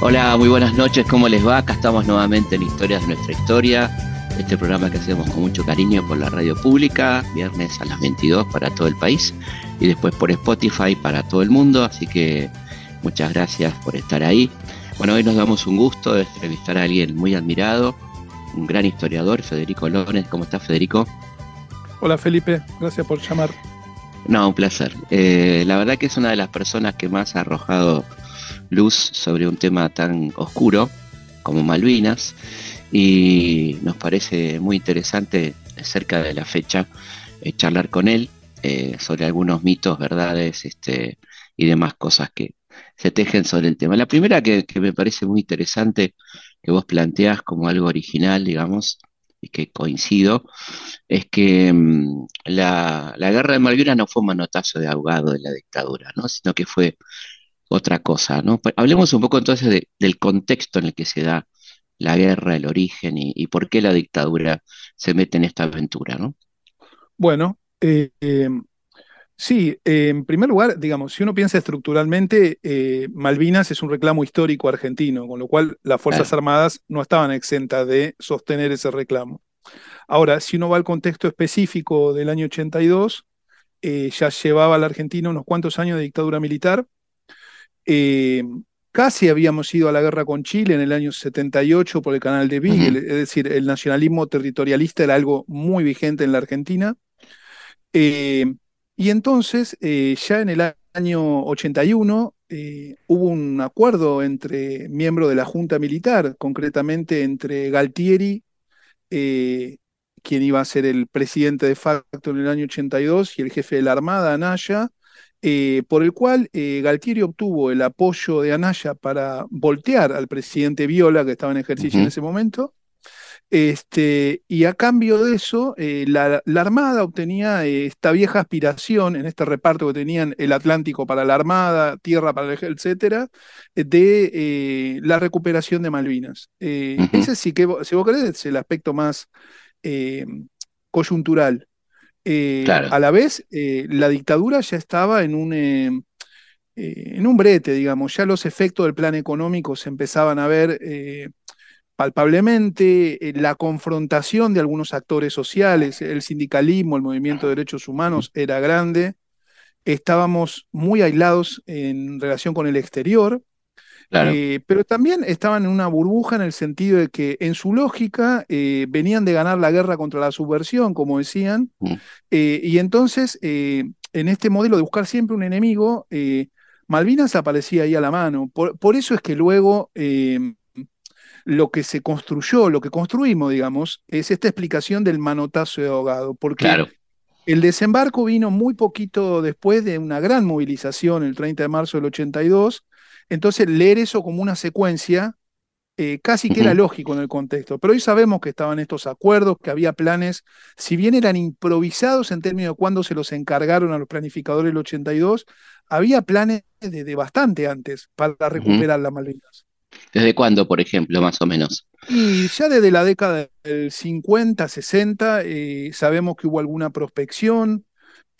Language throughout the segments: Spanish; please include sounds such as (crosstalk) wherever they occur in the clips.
Hola, muy buenas noches, ¿cómo les va? Acá estamos nuevamente en Historias de nuestra historia, este programa que hacemos con mucho cariño por la radio pública, viernes a las 22 para todo el país y después por Spotify para todo el mundo, así que muchas gracias por estar ahí. Bueno, hoy nos damos un gusto de entrevistar a alguien muy admirado, un gran historiador, Federico Lones. ¿Cómo estás, Federico? Hola, Felipe, gracias por llamar. No, un placer. Eh, la verdad que es una de las personas que más ha arrojado luz sobre un tema tan oscuro como Malvinas y nos parece muy interesante cerca de la fecha eh, charlar con él eh, sobre algunos mitos, verdades este, y demás cosas que se tejen sobre el tema. La primera que, me parece muy interesante, que vos planteás como algo original, digamos, y que coincido, es que mm, la, la, guerra de Malvinas no fue un manotazo de ahogado de la dictadura, ¿no? sino que fue otra cosa, ¿no? Pues, hablemos un poco entonces del contexto en el que se da la guerra, el origen y, por qué la dictadura se mete en esta aventura, ¿no? Bueno, eh, em, sí, en primer lugar, digamos, si uno piensa estructuralmente, eh, Malvinas es un reclamo histórico argentino, con lo cual las Fuerzas Armadas no estaban exentas de sostener ese reclamo. Ahora, si uno va al contexto específico del año 82, eh, ya llevaba a la Argentina unos cuantos años de dictadura militar, eh, casi habíamos ido a la guerra con Chile en el año 78 por el canal de Beagle, es decir, el nacionalismo territorialista era algo muy vigente en la Argentina. Eh, y entonces, eh, ya en el año 81, hubo un acuerdo entre miembros de la Junta Militar, concretamente entre Galtieri, quien iba a ser el presidente de facto en el año 82, y el jefe de la Armada, Anaya, eh, por el cual eh, Galtieri obtuvo el apoyo de Anaya para voltear al presidente Viola, que estaba en ejercicio en ese momento. Este, y a cambio de eso, eh, la, Armada obtenía esta vieja aspiración, en este reparto que tenían el Atlántico para la Armada, tierra para el etcétera, de la recuperación de Malvinas. Ese sí que, si vos querés, es el aspecto más coyuntural. Eh, a la vez, eh, la dictadura ya estaba en un, eh, en un brete, digamos, ya los efectos del plan económico se empezaban a ver palpablemente, la confrontación de algunos actores sociales, el sindicalismo, el movimiento de derechos humanos era grande, estábamos muy aislados en relación con el exterior, eh, pero también estaban en una burbuja en el sentido de que en su lógica eh, venían de ganar la guerra contra la subversión, como decían, mm. eh, y entonces en este modelo de buscar siempre un enemigo, Malvinas aparecía ahí a la mano. Por, eso es que luego lo que se construyó, lo que construimos, digamos, es esta explicación del manotazo de ahogado, porque el desembarco vino muy poquito después de una gran movilización el 30 de marzo del 82, entonces, leer eso como una secuencia eh, casi que era lógico en el contexto. Pero hoy sabemos que estaban estos acuerdos, que había planes, si bien eran improvisados en términos de cuándo se los encargaron a los planificadores del 82, había planes desde bastante antes para recuperar las Malvinas. ¿Desde cuándo, por ejemplo, más o menos? Y ya desde la década del 50, 60, eh, sabemos que hubo alguna prospección.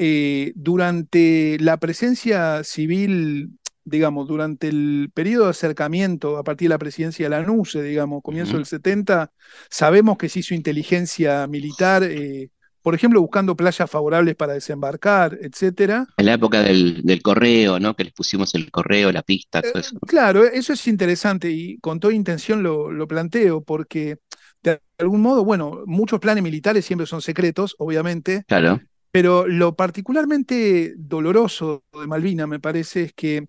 Eh, durante la presencia civil digamos, durante el periodo de acercamiento a partir de la presidencia de la NUCE, digamos, comienzo del 70, sabemos que se hizo inteligencia militar, eh, por ejemplo, buscando playas favorables para desembarcar, etcétera. En la época del, correo, ¿no? Que les pusimos el correo, la pista, todo eso. Eh, claro, eso es interesante y con toda intención lo, lo planteo, porque de algún modo, bueno, muchos planes militares siempre son secretos, obviamente. Claro. Pero lo particularmente doloroso de Malvina, me parece, es que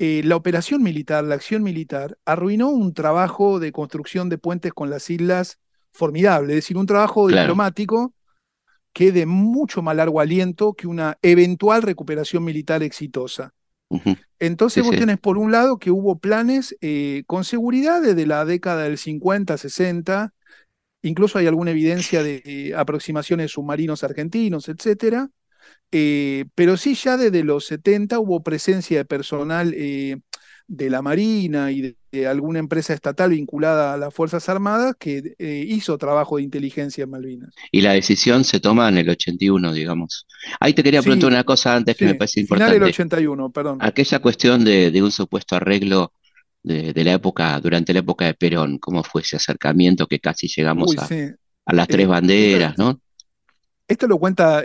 eh, la operación militar, la acción militar, arruinó un trabajo de construcción de puentes con las islas formidable, es decir, un trabajo diplomático que de mucho más largo aliento que una eventual recuperación militar exitosa. Entonces vos tenés por un lado que hubo planes eh, con seguridad desde la década del 50, 60, incluso hay alguna evidencia de eh, aproximaciones submarinos argentinos, etcétera, eh, pero sí, ya desde los 70 hubo presencia de personal eh, de la Marina y alguna empresa estatal vinculada a las Fuerzas Armadas que eh, hizo trabajo de inteligencia en Malvinas. Y la decisión se toma en el 81, digamos. Ahí te quería preguntar una cosa antes que me parece importante. Final del 81, perdón. Aquella cuestión de, un supuesto arreglo de, la época, durante la época de Perón, ¿cómo fue ese acercamiento que casi llegamos a, a, las tres banderas, ¿no? Esto lo cuenta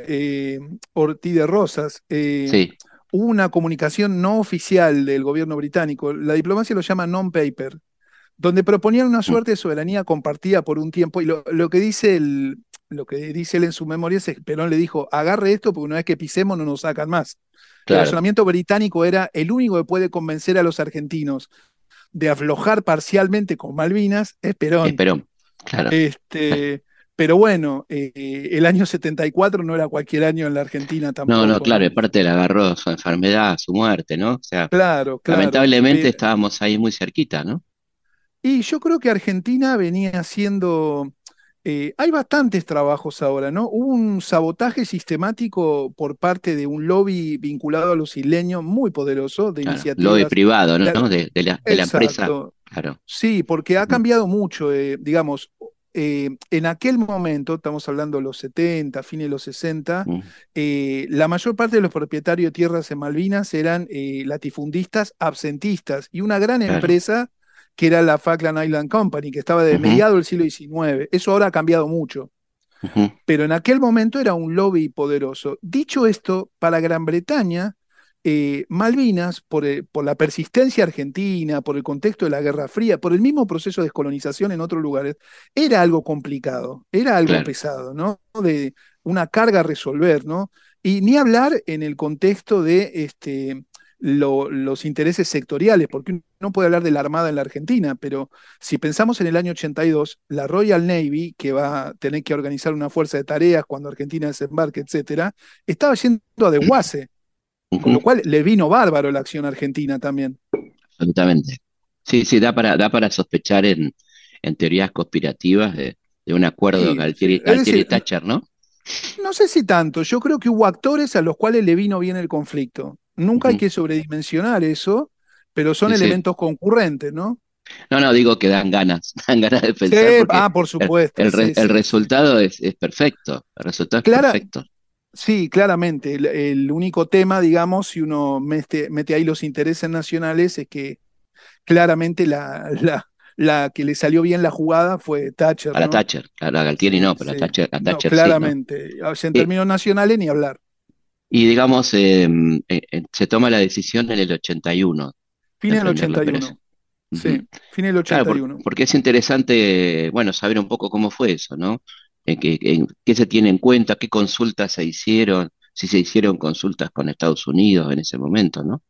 Ortiz de Rosas. sí una comunicación no oficial del gobierno británico, la diplomacia lo llama non-paper, donde proponían una mm. suerte de soberanía compartida por un tiempo. Y lo, que dice él, lo que dice él en su memoria es que Perón le dijo, agarre esto porque una vez que pisemos no nos sacan más. El razonamiento británico era el único que puede convencer a los argentinos de aflojar parcialmente con Malvinas es Perón. Es Perón, claro. Este, pero bueno, eh, el año 74 no era cualquier año en la Argentina tampoco. No, no, claro, aparte le agarró su enfermedad, su muerte, ¿no? O sea, claro, claro. Lamentablemente estábamos ahí muy cerquita, ¿no? Y yo creo que Argentina venía haciendo. Eh, hay bastantes trabajos ahora, ¿no? Hubo un sabotaje sistemático por parte de un lobby vinculado a los isleños muy poderoso de iniciativas. Lobby privado, ¿no? De, la, empresa. Claro. Sí, porque ha cambiado mucho. Eh, digamos, eh, en aquel momento, estamos hablando de los 70, fines de los 60, mm. eh, la mayor parte de los propietarios de tierras en Malvinas eran eh, latifundistas absentistas y una gran empresa que era la Falkland Island Company, que estaba de mediado del siglo XIX. Eso ahora ha cambiado mucho. Pero en aquel momento era un lobby poderoso. Dicho esto, para Gran Bretaña, eh, Malvinas, eh, por, la persistencia argentina, por el contexto de la Guerra Fría, por el mismo proceso de descolonización en otros lugares, era algo complicado, era algo pesado, ¿no? De una carga a resolver, ¿no? Y ni hablar en el contexto de este, los intereses sectoriales, porque uno no puede hablar de la Armada en la Argentina, pero si pensamos en el año 82, la Royal Navy, que va a tener que organizar una fuerza de tareas cuando Argentina desembarque, etcétera, estaba yendo a desguace con lo cual le vino bárbaro la acción argentina también. Absolutamente. Sí, sí, da para, da para sospechar en, en teorías conspirativas de, un acuerdo de Galtieri, y Thatcher, ¿no? No sé si tanto, yo creo que hubo actores a los cuales le vino bien el conflicto. Nunca hay que sobredimensionar eso, pero son elementos concurrentes, ¿no? No, no, digo que dan ganas, (laughs) dan ganas de pensar. ah, por supuesto. El, resultado es, perfecto, el resultado es perfecto. Sí, claramente. El, único tema, digamos, si uno mete, mete, ahí los intereses nacionales, es que claramente la, la, la, que le salió bien la jugada fue Thatcher. A la Thatcher, a Galtieri no, pero a Thatcher, a Thatcher Claramente. En términos nacionales, ni hablar. Y digamos, em, eh, eh, se toma la decisión en el 81. Fin del 81. Sí, fin del 81. porque es interesante, bueno, saber un poco cómo fue eso, ¿no? Qué, se tiene en cuenta, qué consultas se hicieron, si se hicieron consultas con Estados Unidos en ese momento, ¿no?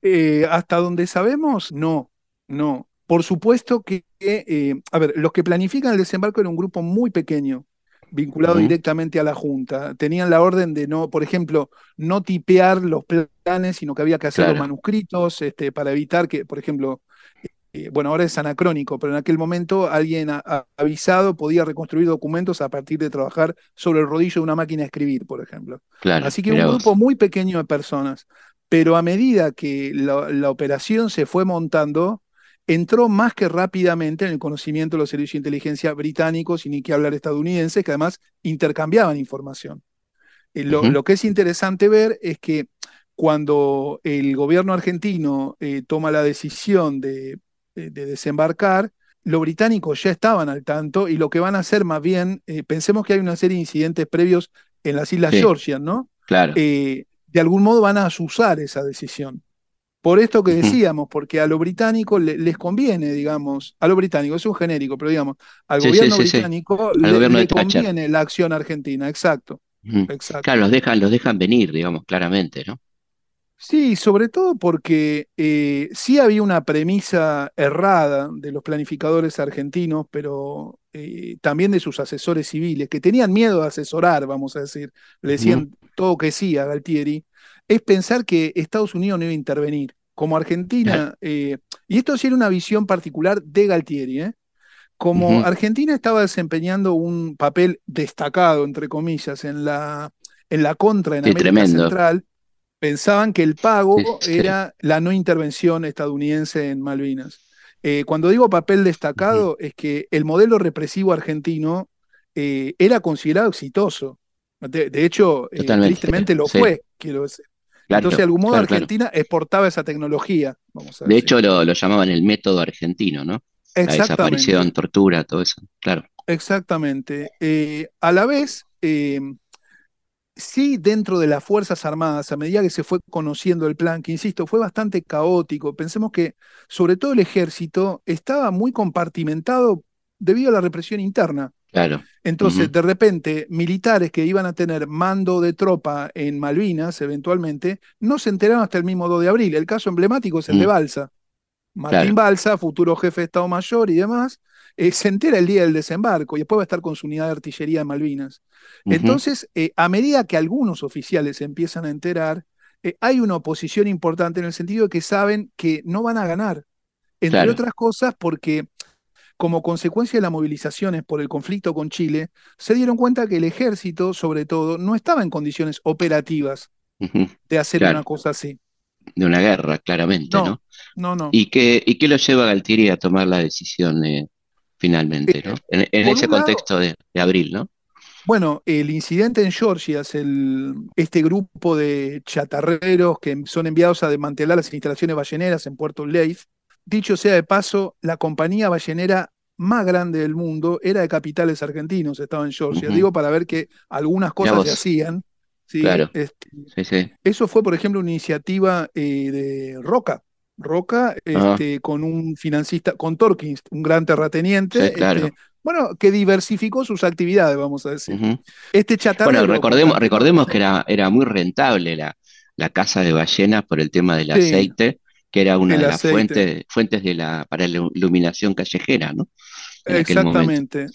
Eh, hasta donde sabemos, no, no. Por supuesto que, eh, a ver, los que planifican el desembarco era un grupo muy pequeño, vinculado directamente a la Junta. Tenían la orden de no, por ejemplo, no tipear los planes, sino que había que hacer los manuscritos este, para evitar que, por ejemplo, eh, bueno, ahora es anacrónico, pero en aquel momento alguien avisado podía reconstruir documentos a partir de trabajar sobre el rodillo de una máquina de escribir, por ejemplo. Así que un grupo muy pequeño de personas, pero a medida que la, operación se fue montando, entró más que rápidamente en el conocimiento de los servicios de inteligencia británicos y ni que hablar estadounidenses, que además intercambiaban información. Eh, lo, que es interesante ver es que cuando el gobierno argentino eh, toma la decisión de de, desembarcar, los británicos ya estaban al tanto y lo que van a hacer más bien, eh, pensemos que hay una serie de incidentes previos en las Islas Georgias, ¿no? Claro. Eh, de algún modo van a asusar esa decisión. Por esto que decíamos, porque a los británicos les conviene, digamos, a los británicos, es un genérico, pero digamos, al gobierno británico le, conviene la acción argentina, exacto, exacto. Claro, los dejan, los dejan venir, digamos, claramente, ¿no? Sí, sobre todo porque eh, sí había una premisa errada de los planificadores argentinos, pero eh, también de sus asesores civiles, que tenían miedo de asesorar, vamos a decir, le decían todo que sí a Galtieri, es pensar que Estados Unidos no iba a intervenir. Como Argentina, eh, y esto sí era una visión particular de Galtieri, como Argentina estaba desempeñando un papel destacado, entre comillas, en la, en la contra en América Central, pensaban que el pago era la no intervención estadounidense en Malvinas. Eh, cuando digo papel destacado, es que el modelo represivo argentino eh, era considerado exitoso. De, hecho, eh, tristemente lo fue, quiero decir. Entonces, de algún modo, Argentina exportaba esa tecnología. de hecho, lo, llamaban el método argentino, ¿no? La desaparición, tortura, todo eso, claro. Exactamente. a la vez, sí dentro de las Fuerzas Armadas, a medida que se fue conociendo el plan, que insisto, fue bastante caótico, pensemos que sobre todo el ejército estaba muy compartimentado debido a la represión interna. Claro. Entonces, de repente, militares que iban a tener mando de tropa en Malvinas, eventualmente, no se enteraron hasta el mismo 2 de abril. El caso emblemático es el de Balsa. Martín Balsa, futuro jefe de Estado Mayor y demás, eh, se entera el día del desembarco y después va a estar con su unidad de artillería en Malvinas. Entonces, eh, a medida que algunos oficiales se empiezan a enterar, eh, hay una oposición importante en el sentido de que saben que no van a ganar, entre otras cosas porque como consecuencia de las movilizaciones por el conflicto con Chile, se dieron cuenta que el ejército, sobre todo, no estaba en condiciones operativas de hacer una cosa así. De una guerra, claramente, ¿no? No, no. ¿Y qué, y qué lo lleva a Galtieri a tomar la decisión finalmente, ¿no? En, ese contexto de, abril, ¿no? Bueno, el incidente en Georgia es el, este grupo de chatarreros que son enviados a desmantelar las instalaciones balleneras en Puerto Leith. Dicho sea de paso, la compañía ballenera más grande del mundo era de capitales argentinos, estaba en Georgia. Digo para ver que algunas cosas se hacían. ¿Sí? Claro. Este, eso fue, por ejemplo, una iniciativa eh, de Roca, Roca, este, con un financista, con Torkins, un gran terrateniente, este, bueno, que diversificó sus actividades, vamos a decir. Este Bueno, recordemos, recordemos que era, era muy rentable la, la casa de ballenas por el tema del aceite, que era una de las fuentes, fuentes de la, para la iluminación callejera, ¿no? Exactamente.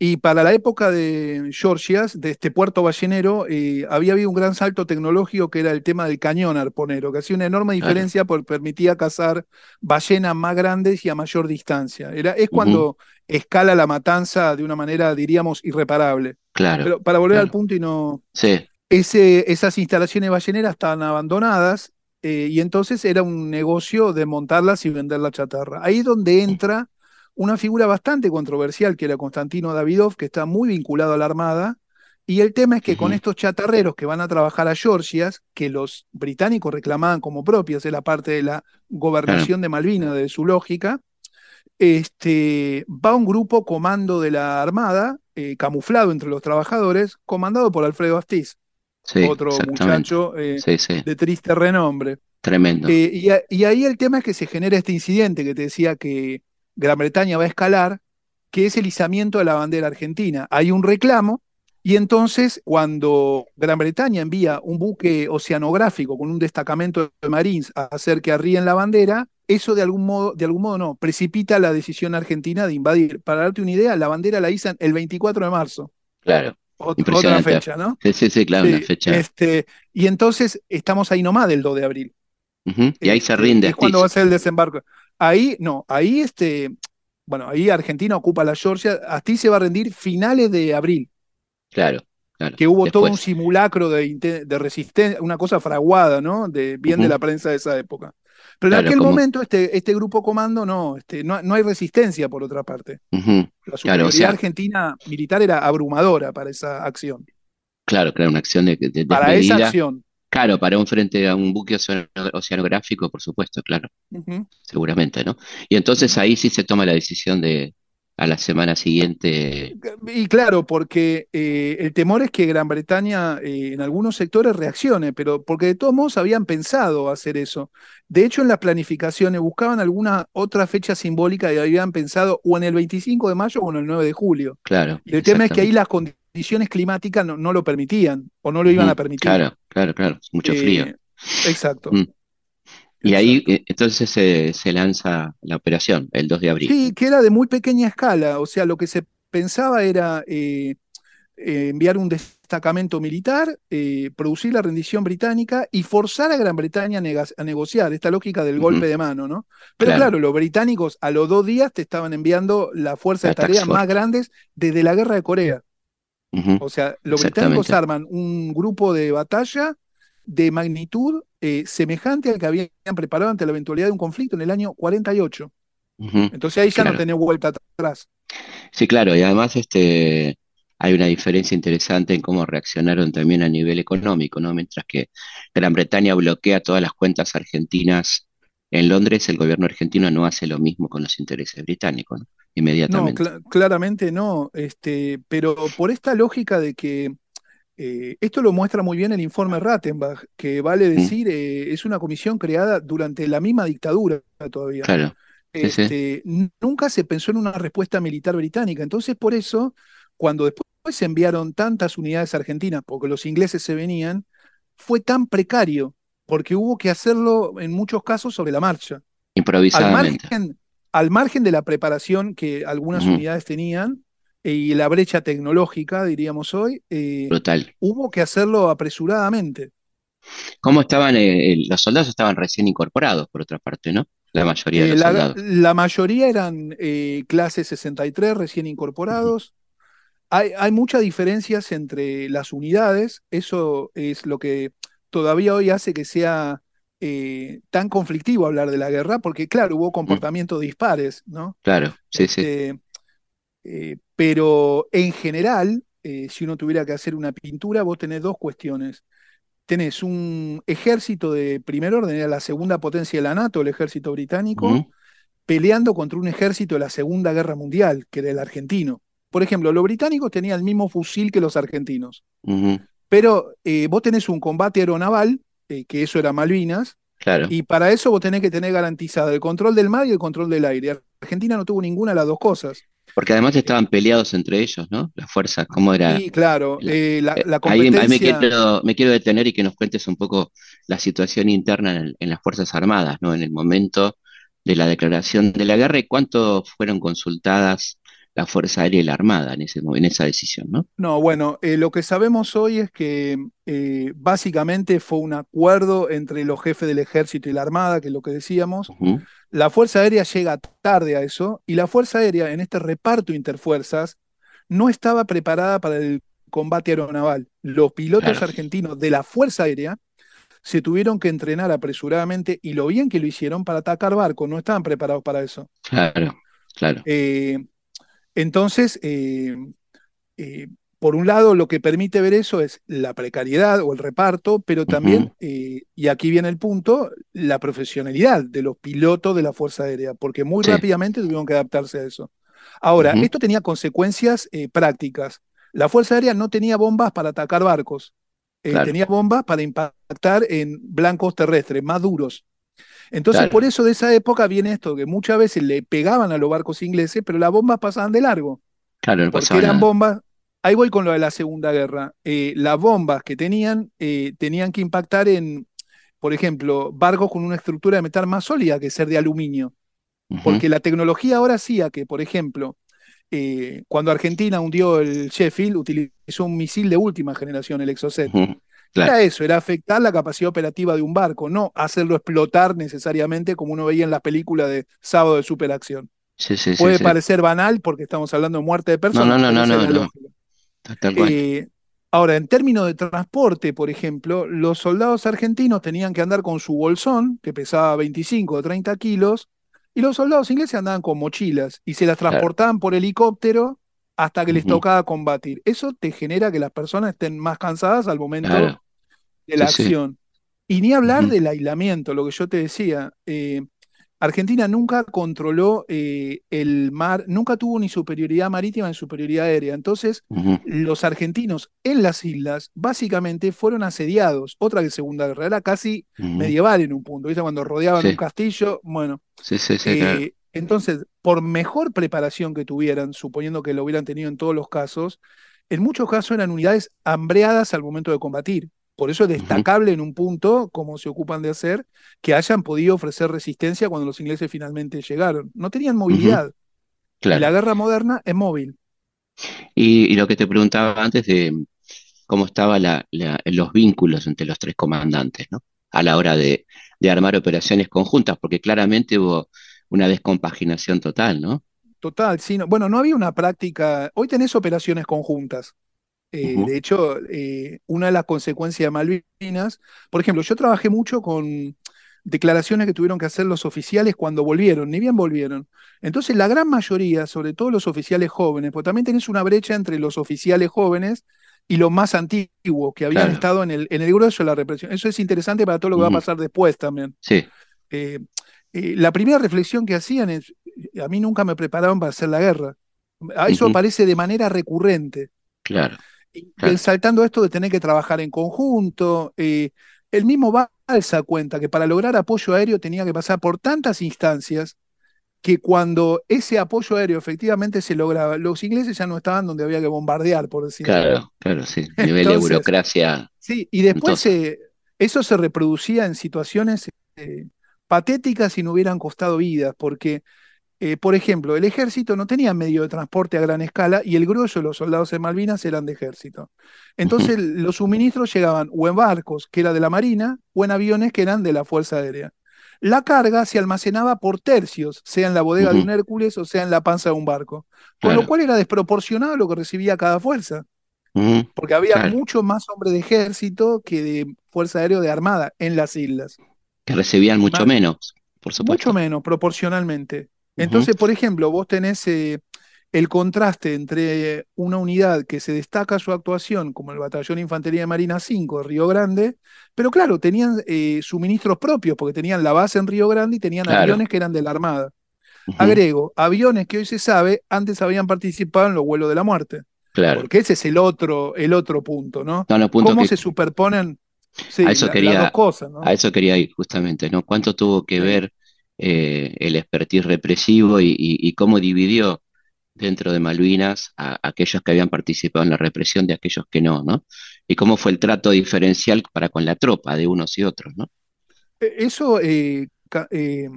Y para la época de Georgias, de este puerto ballenero, eh, había habido un gran salto tecnológico que era el tema del cañón arponero, que hacía una enorme diferencia porque permitía cazar ballenas más grandes y a mayor distancia. Era, es cuando escala la matanza de una manera, diríamos, irreparable. Claro. Pero para volver al punto y no. Sí. Ese, esas instalaciones balleneras estaban abandonadas eh, y entonces era un negocio de montarlas y vender la chatarra. Ahí es donde entra una figura bastante controversial que era Constantino Davidov, que está muy vinculado a la Armada. Y el tema es que con estos chatarreros que van a trabajar a Georgias, que los británicos reclamaban como propias, es la parte de la gobernación de Malvinas, de su lógica, este, va un grupo comando de la Armada, eh, camuflado entre los trabajadores, comandado por Alfredo Astiz, otro muchacho eh, de triste renombre. Tremendo. Eh, y, y, ahí el tema es que se genera este incidente que te decía que Gran Bretaña va a escalar, que es el izamiento de la bandera argentina. Hay un reclamo y entonces cuando Gran Bretaña envía un buque oceanográfico con un destacamento de marines a hacer que arríen la bandera, eso de algún modo, de algún modo no, precipita la decisión argentina de invadir. Para darte una idea, la bandera la izan el 24 de marzo. Claro. otra fecha, ¿no? Sí, sí, sí claro, una fecha. Este, y entonces estamos ahí nomás del 2 de abril. Y ahí se este, rinde. Es cuando va a ser el desembarco. Ahí, no, ahí este, bueno, ahí Argentina ocupa la Georgia, ti se va a rendir finales de abril. Claro, claro. Que hubo todo un simulacro de, de, resistencia, una cosa fraguada, ¿no? De, bien de la prensa de esa época. Pero en aquel momento este, este grupo comando no, este, no, no hay resistencia por otra parte. La superioridad argentina militar era abrumadora para esa acción. Claro, claro, una acción de, de Para esa acción. Claro, para un frente a un buque oceanográfico, por supuesto, claro. Seguramente, ¿no? Y entonces ahí sí se toma la decisión de a la semana siguiente. Y claro, porque eh, el temor es que Gran Bretaña eh, en algunos sectores reaccione, pero porque de todos modos habían pensado hacer eso. De hecho, en las planificaciones buscaban alguna otra fecha simbólica y habían pensado o en el 25 de mayo o en el 9 de julio. Claro. el tema es que ahí las condiciones climáticas no, lo permitían o no lo iban a permitir. Claro, claro, claro, mucho frío. Eh, exacto. Mm. Y ahí eh, entonces se, lanza la operación el 2 de abril. Sí, que era de muy pequeña escala, o sea, lo que se pensaba era eh, enviar un destacamento militar, producir la rendición británica y forzar a Gran Bretaña a, negociar, esta lógica del golpe de mano, ¿no? Pero claro. los británicos a los dos días te estaban enviando la fuerza de tarea más grandes desde la guerra de Corea. O sea, los británicos arman un grupo de batalla de magnitud eh, semejante al que habían preparado ante la eventualidad de un conflicto en el año 48. Entonces ahí ya no tenés vuelta atrás. Sí, claro, y además este, hay una diferencia interesante en cómo reaccionaron también a nivel económico, ¿no? Mientras que Gran Bretaña bloquea todas las cuentas argentinas en Londres, el gobierno argentino no hace lo mismo con los intereses británicos, ¿no? Inmediatamente. No, claramente no, este, pero por esta lógica de que eh, esto lo muestra muy bien el informe Rattenbach, que vale mm. decir, eh, es una comisión creada durante la misma dictadura todavía. Claro. Este, nunca se pensó en una respuesta militar británica. Entonces, por eso, cuando después se enviaron tantas unidades argentinas, porque los ingleses se venían, fue tan precario, porque hubo que hacerlo en muchos casos sobre la marcha. Improvisadamente. Al margen, al margen de la preparación que algunas unidades tenían eh, y la brecha tecnológica, diríamos hoy, eh, hubo que hacerlo apresuradamente. ¿Cómo estaban? Eh, los soldados estaban recién incorporados, por otra parte, ¿no? La mayoría de los la, soldados. La mayoría eran clase 63, recién incorporados. hay, hay, muchas diferencias entre las unidades, eso es lo que todavía hoy hace que sea eh, tan conflictivo hablar de la guerra, porque claro, hubo mm. comportamientos dispares, ¿no? Claro, sí, sí. Este, eh, pero en general, eh, si uno tuviera que hacer una pintura, vos tenés dos cuestiones. Tenés un ejército de primer orden, era la segunda potencia de la NATO, el ejército británico, peleando contra un ejército de la Segunda Guerra Mundial, que era el argentino. Por ejemplo, los británicos tenían el mismo fusil que los argentinos. Pero eh, vos tenés un combate aeronaval, eh, que eso era Malvinas, claro. y para eso vos tenés que tener garantizado el control del mar y el control del aire. Argentina no tuvo ninguna de las dos cosas. Porque además estaban peleados entre ellos, ¿no? Las fuerzas, ¿cómo era? Sí, claro. Eh, la, competencia... ahí, me, quiero, me, quiero, detener y que nos cuentes un poco la situación interna en, en, las Fuerzas Armadas, ¿no? En el momento de la declaración de la guerra y cuánto fueron consultadas la Fuerza Aérea y la Armada en, ese, en esa decisión, ¿no? No, bueno, eh, lo que sabemos hoy es que eh, básicamente fue un acuerdo entre los jefes del ejército y la Armada, que es lo que decíamos. La Fuerza Aérea llega tarde a eso y la Fuerza Aérea en este reparto interfuerzas no estaba preparada para el combate aeronaval. Los pilotos argentinos de la Fuerza Aérea se tuvieron que entrenar apresuradamente y lo bien que lo hicieron para atacar barcos, no estaban preparados para eso. Claro, claro. Eh, entonces, eh, eh, por un lado, lo que permite ver eso es la precariedad o el reparto, pero también, eh, y aquí viene el punto, la profesionalidad de los pilotos de la Fuerza Aérea, porque muy rápidamente tuvieron que adaptarse a eso. Ahora, esto tenía consecuencias prácticas. La Fuerza Aérea no tenía bombas para atacar barcos, tenía bombas para impactar en blancos terrestres, más duros. Entonces, por eso de esa época viene esto, que muchas veces le pegaban a los barcos ingleses, pero las bombas pasaban de largo. Claro, no porque eran bombas. Ahí voy con lo de la Segunda Guerra. Eh, las bombas que tenían eh, tenían que impactar en, por ejemplo, barcos con una estructura de metal más sólida que ser de aluminio. Porque la tecnología ahora hacía que, por ejemplo, eh, cuando Argentina hundió el Sheffield, utilizó un misil de última generación, el Exocet. Era eso, era afectar la capacidad operativa de un barco, no hacerlo explotar necesariamente como uno veía en las películas de sábado de superacción. Puede parecer banal porque estamos hablando de muerte de personas. No, no, no, no, eh, ahora, en términos de transporte, por ejemplo, los soldados argentinos tenían que andar con su bolsón, que pesaba 25 o 30 kilos, y los soldados ingleses andaban con mochilas y se las transportaban por helicóptero hasta que les tocaba combatir. Eso te genera que las personas estén más cansadas al momento de la acción. Y ni hablar del aislamiento, lo que yo te decía. Eh, Argentina nunca controló eh, el mar, nunca tuvo ni superioridad marítima ni superioridad aérea. Entonces, los argentinos en las islas básicamente fueron asediados. Otra que Segunda Guerra, era casi medieval en un punto. ¿Viste? Cuando rodeaban un castillo, bueno. Sí, sí, sí. Eh, entonces, por mejor preparación que tuvieran, suponiendo que lo hubieran tenido en todos los casos, en muchos casos eran unidades hambreadas al momento de combatir. Por eso es destacable en un punto, como se ocupan de hacer, que hayan podido ofrecer resistencia cuando los ingleses finalmente llegaron. No tenían movilidad. Y la guerra moderna es móvil. Y, lo que te preguntaba antes de cómo estaban los vínculos entre los tres comandantes, ¿no? A la hora de, de armar operaciones conjuntas, porque claramente hubo una descompaginación total, ¿no? Total, sí. bueno, no había una práctica. Hoy tenés operaciones conjuntas. Eh, de hecho, eh, una de las consecuencias de Malvinas, por ejemplo, yo trabajé mucho con declaraciones que tuvieron que hacer los oficiales cuando volvieron, ni bien volvieron. Entonces la gran mayoría, sobre todo los oficiales jóvenes, porque también tenés una brecha entre los oficiales jóvenes y los más antiguos que habían estado en el, en el grueso de la represión. Eso es interesante para todo lo que va a pasar después también. Sí. Eh, eh, la primera reflexión que hacían es, a mí nunca me preparaban para hacer la guerra. Eso aparece de manera recurrente. Claro. Saltando esto de tener que trabajar en conjunto, eh, el mismo Balsa cuenta que para lograr apoyo aéreo tenía que pasar por tantas instancias que cuando ese apoyo aéreo efectivamente se lograba, los ingleses ya no estaban donde había que bombardear, por decirlo Claro, claro, sí. (laughs) Nivel de burocracia. Sí, y después eso se reproducía en situaciones eh, patéticas y no hubieran costado vidas, porque eh, por ejemplo, el ejército no tenía medio de transporte a gran escala y el grueso de los soldados de Malvinas eran de ejército. Entonces los suministros llegaban o en barcos, que era de la Marina, o en aviones, que eran de la Fuerza Aérea. La carga se almacenaba por tercios, sea en la bodega de un Hércules o sea en la panza de un barco, con lo cual era desproporcionado lo que recibía cada fuerza. Porque había mucho más hombres de ejército que de Fuerza Aérea o de Armada en las islas. Que recibían mucho menos, por supuesto. Mucho menos, proporcionalmente. Entonces, por ejemplo, vos tenés eh, el contraste entre una unidad que se destaca su actuación, como el Batallón de Infantería de Marina 5 de Río Grande, pero claro, tenían eh, suministros propios, porque tenían la base en Río Grande y tenían aviones que eran de la Armada. Agrego, aviones que hoy se sabe, antes habían participado en los vuelos de la muerte. Claro. Porque ese es el otro, el otro punto, ¿no? ¿Cómo se superponen a eso quería, las cosas, ¿no? A eso quería ir, justamente, ¿no? ¿Cuánto tuvo que ver eh, el expertise represivo y, cómo dividió dentro de Malvinas a, aquellos que habían participado en la represión de aquellos que no, ¿no? Y cómo fue el trato diferencial para con la tropa de unos y otros, ¿no? E, eso, eh, eh,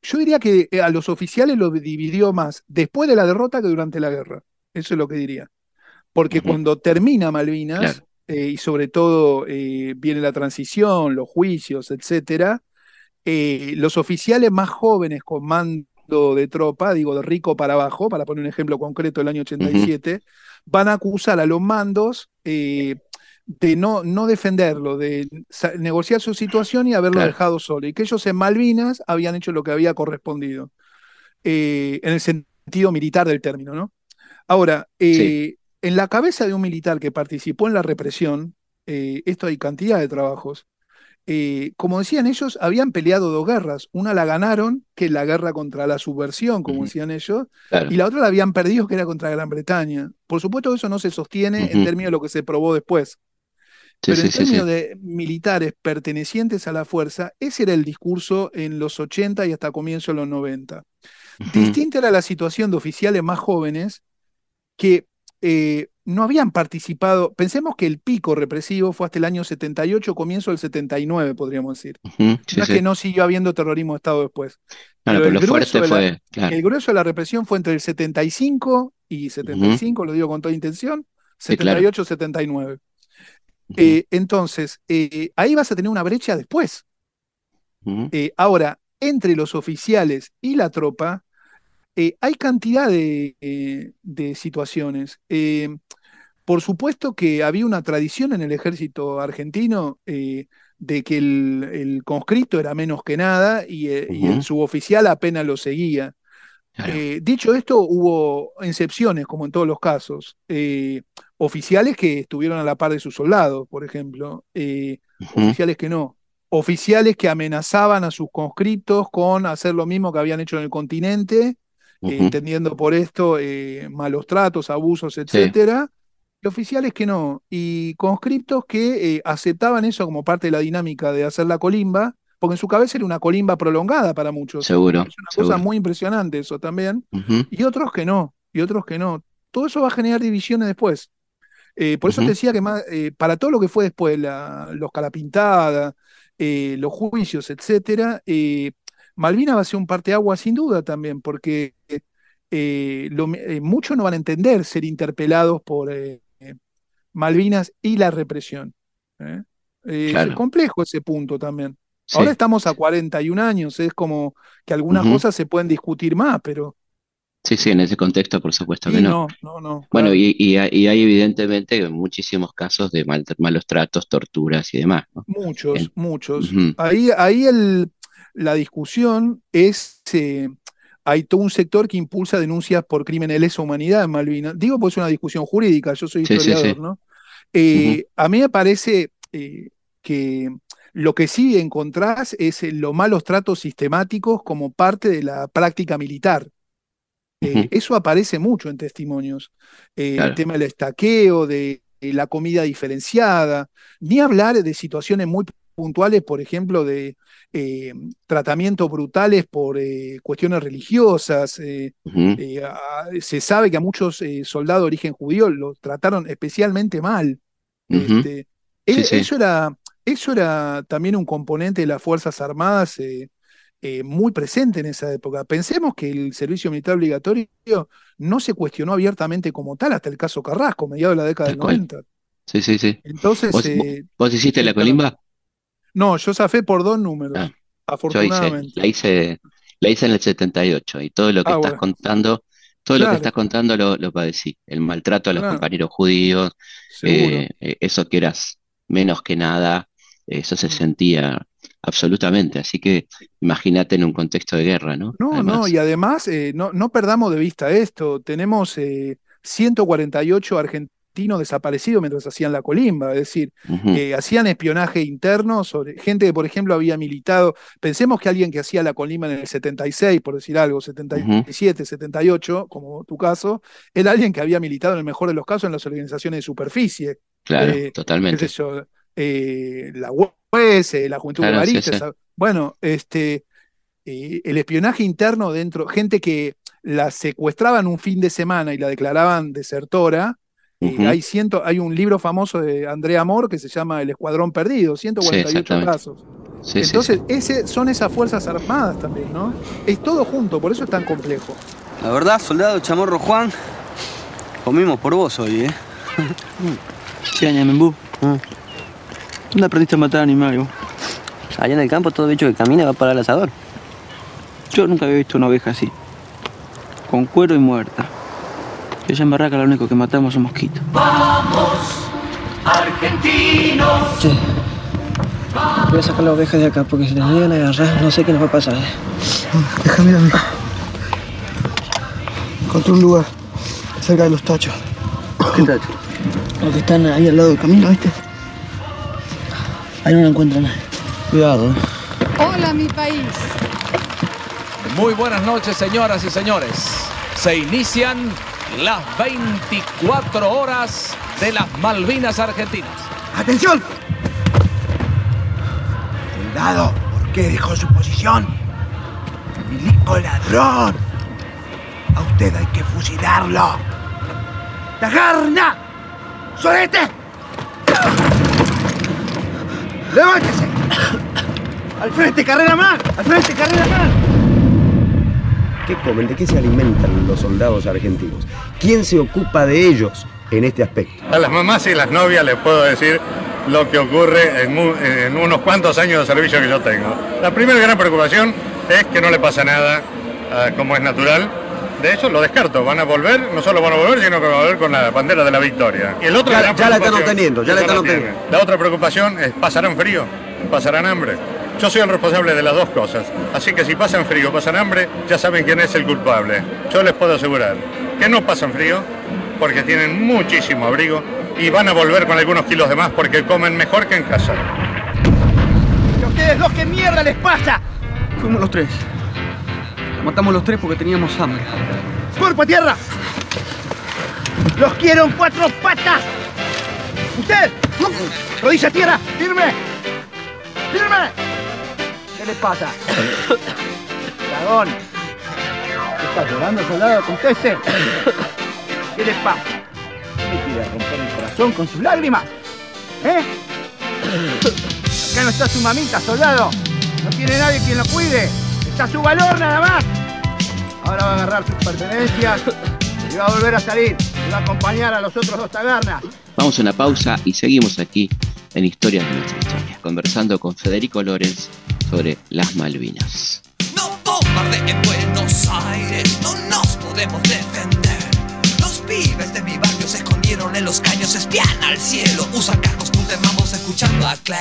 yo diría que a los oficiales lo dividió más después de la derrota que durante la guerra. Eso es lo que diría. Porque cuando termina Malvinas, y sobre todo viene la transición, los juicios, etcétera, eh, los oficiales más jóvenes con mando de tropa, digo de rico para abajo, para poner un ejemplo concreto del año 87, van a acusar a los mandos eh, de no, no defenderlo, de negociar su situación y haberlo dejado solo, y que ellos en Malvinas habían hecho lo que había correspondido, eh, en el sentido militar del término, ¿no? Ahora, en la cabeza de un militar que participó en la represión, esto hay cantidad de trabajos, eh, como decían ellos, habían peleado dos guerras. Una la ganaron, que es la guerra contra la subversión, como decían ellos, y la otra la habían perdido, que era contra Gran Bretaña. Por supuesto, eso no se sostiene en términos de lo que se probó después. Pero en términos de militares pertenecientes a la fuerza, ese era el discurso en los 80 y hasta comienzo de los 90. Distinta era la situación de oficiales más jóvenes que eh, no habían participado. Pensemos que el pico represivo fue hasta el año 78, comienzo del 79, podríamos decir. no es que no siguió habiendo terrorismo de Estado después. pero, el, grueso fue, el grueso de la represión fue entre el 75 y 75, lo digo con toda intención, 78, 79. Eh, entonces, eh, ahí vas a tener una brecha después. ahora, entre los oficiales y la tropa, eh, hay cantidad de, eh, situaciones. Eh, por supuesto que había una tradición en el ejército argentino de que el, conscripto era menos que nada y, el suboficial apenas lo seguía. dicho esto, hubo excepciones, como en todos los casos. oficiales que estuvieron a la par de sus soldados, por ejemplo. Oficiales que no oficiales que amenazaban a sus conscriptos con hacer lo mismo que habían hecho en el continente entendiendo por esto eh, malos tratos, abusos, etcétera, y oficiales que no, y conscriptos que eh, aceptaban eso como parte de la dinámica de hacer la colimba, porque en su cabeza era una colimba prolongada para muchos. Seguro. Es una cosa muy impresionante eso también, y otros que no, y otros que no. Todo eso va a generar divisiones después. Eh, por eso te decía que más, para todo lo que fue después, los calapintadas, los juicios, etcétera, Malvina va a ser un parteaguas sin duda también, porque eh, eh, muchos no van a entender ser interpelados por eh, Malvinas y la represión. Es complejo ese punto también. Ahora estamos a 41 años, es como que algunas cosas se pueden discutir más, pero... Sí, sí, en ese contexto por supuesto que no. No, no, Bueno, y, hay evidentemente muchísimos casos de malos tratos, torturas y demás. Muchos, muchos. Ahí, ahí el, la discusión es, eh, hay todo un sector que impulsa denuncias por crímenes de lesa humanidad en Malvinas. Digo, pues es una discusión jurídica, yo soy historiador, ¿no? Eh, a mí me parece eh, que lo que sí encontrás es los malos tratos sistemáticos como parte de la práctica militar. Eso aparece mucho en testimonios. El tema del estaqueo, de la comida diferenciada, ni hablar de situaciones muy puntuales, por ejemplo, de eh, tratamientos brutales por eh, cuestiones religiosas. Eh, se sabe que a muchos soldados de origen judío los trataron especialmente mal. Este, e, eso, era, eso era también un componente de las Fuerzas Armadas muy presente en esa época. Pensemos que el servicio militar obligatorio no se cuestionó abiertamente como tal hasta el caso Carrasco, mediados de la década del 90. Sí, sí, sí. Entonces, ¿Vos, hiciste la colimba? No, yo zafé por dos números, ah, afortunadamente. la, hice, la hice en el 78 y todo lo que ah, estás contando, todo lo que estás contando lo, lo, padecí. El maltrato a los compañeros judíos, eh, eh, eso que eras menos que nada, eso se sentía absolutamente. Así que imagínate en un contexto de guerra, ¿no? No, no, y además eh, no, no, perdamos de vista esto. Tenemos 148 argentinos desaparecido mientras hacían la colimba, es decir, eh, hacían espionaje interno sobre gente que, por ejemplo, había militado. Pensemos que alguien que hacía la colimba en el 76, por decir algo, 77, 78, como tu caso, era alguien que había militado en el mejor de los casos en las organizaciones de superficie. Claro, eh, totalmente. Eh, la UES, la Juventud claro, Bueno, este, el espionaje interno dentro, gente que la secuestraban un fin de semana y la declaraban desertora, hay, ciento, hay un libro famoso de Andrea Amor que se llama El Escuadrón Perdido, 148 casos. Entonces, Ese, son esas Fuerzas Armadas también, ¿no? Es todo junto, por eso es tan complejo. La verdad, soldado Chamorro Juan, comimos por vos hoy, ¿eh? (laughs) Sí, Añamembú. Mm. ¿Dónde aprendiste a matar animales? Allá en el campo todo bicho que camina va para el asador. Yo nunca había visto una oveja así. Con cuero y muerta. Que en Barraca lo único que matamos son mosquitos. ¡Vamos, argentinos! Sí. Voy a sacar la oveja de acá porque si nos llegan a agarrar no sé qué nos va a pasar. ¿eh? Déjame, amigo. Encontré un lugar cerca de los tachos. ¿Qué tachos? Los que están ahí al lado del camino, ¿viste? Ahí no lo encuentran nadie. Cuidado. ¿eh? Hola, mi país. Muy buenas noches, señoras y señores. Se inician las 24 horas de las Malvinas Argentinas. ¡Atención! Soldado, ¿por qué dejó su posición? ¡Milico ladrón! A usted hay que fusilarlo. ¡Tagarna! ¡Solete! ¡Levántese! ¡Al frente, carrera más! ¡Al frente, carrera más! ¿Qué comen? ¿De qué se alimentan los soldados argentinos? ¿Quién se ocupa de ellos en este aspecto? A las mamás y las novias les puedo decir lo que ocurre en, unos cuantos años de servicio que yo tengo. La primera gran preocupación es que no le pasa nada ah, como es natural. De eso lo descarto, van a volver, no solo van a volver, sino que van a volver con la bandera de la victoria. Y el otro ya, ya la están obteniendo, ya la están obteniendo. La otra preocupación es, ¿pasarán frío? ¿Pasarán hambre? Yo soy el responsable de las dos cosas, así que si pasan frío, pasan hambre, ya saben quién es el culpable. Yo les puedo asegurar que no pasan frío porque tienen muchísimo abrigo y van a volver con algunos kilos de más porque comen mejor que en casa. ¿Y a ustedes dos qué mierda les pasa? Fuimos los tres. matamos los tres porque teníamos hambre. ¡Cuerpo a tierra! ¡Los quiero en cuatro patas! ¡Usted! ¡Rodilla a tierra! ¡Firme! ¡Firme! ¿Qué le pasa? Dragón. ¿Está llorando, soldado? Conteste. ¿Qué le pasa? ¿Me quiere romper el corazón con sus lágrimas? ¿Eh? Acá no está su mamita, soldado. No tiene nadie quien lo cuide. Está su valor nada más. Ahora va a agarrar sus pertenencias y va a volver a salir. Y va a acompañar a los otros dos tabernas. Vamos a una pausa y seguimos aquí en Historias de nuestra historia, conversando con Federico Lorenz sobre las Malvinas. No bombarde en Buenos Aires, no nos podemos defender. Los pibes de mi barrio se escondieron en los caños, espían al cielo, usan cascos, punten vamos escuchando a Clash.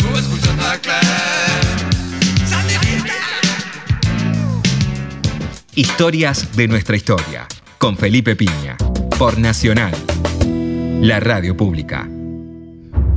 Tú escuchando a Clash. Historias de nuestra historia, con Felipe Piña, por Nacional, la radio pública.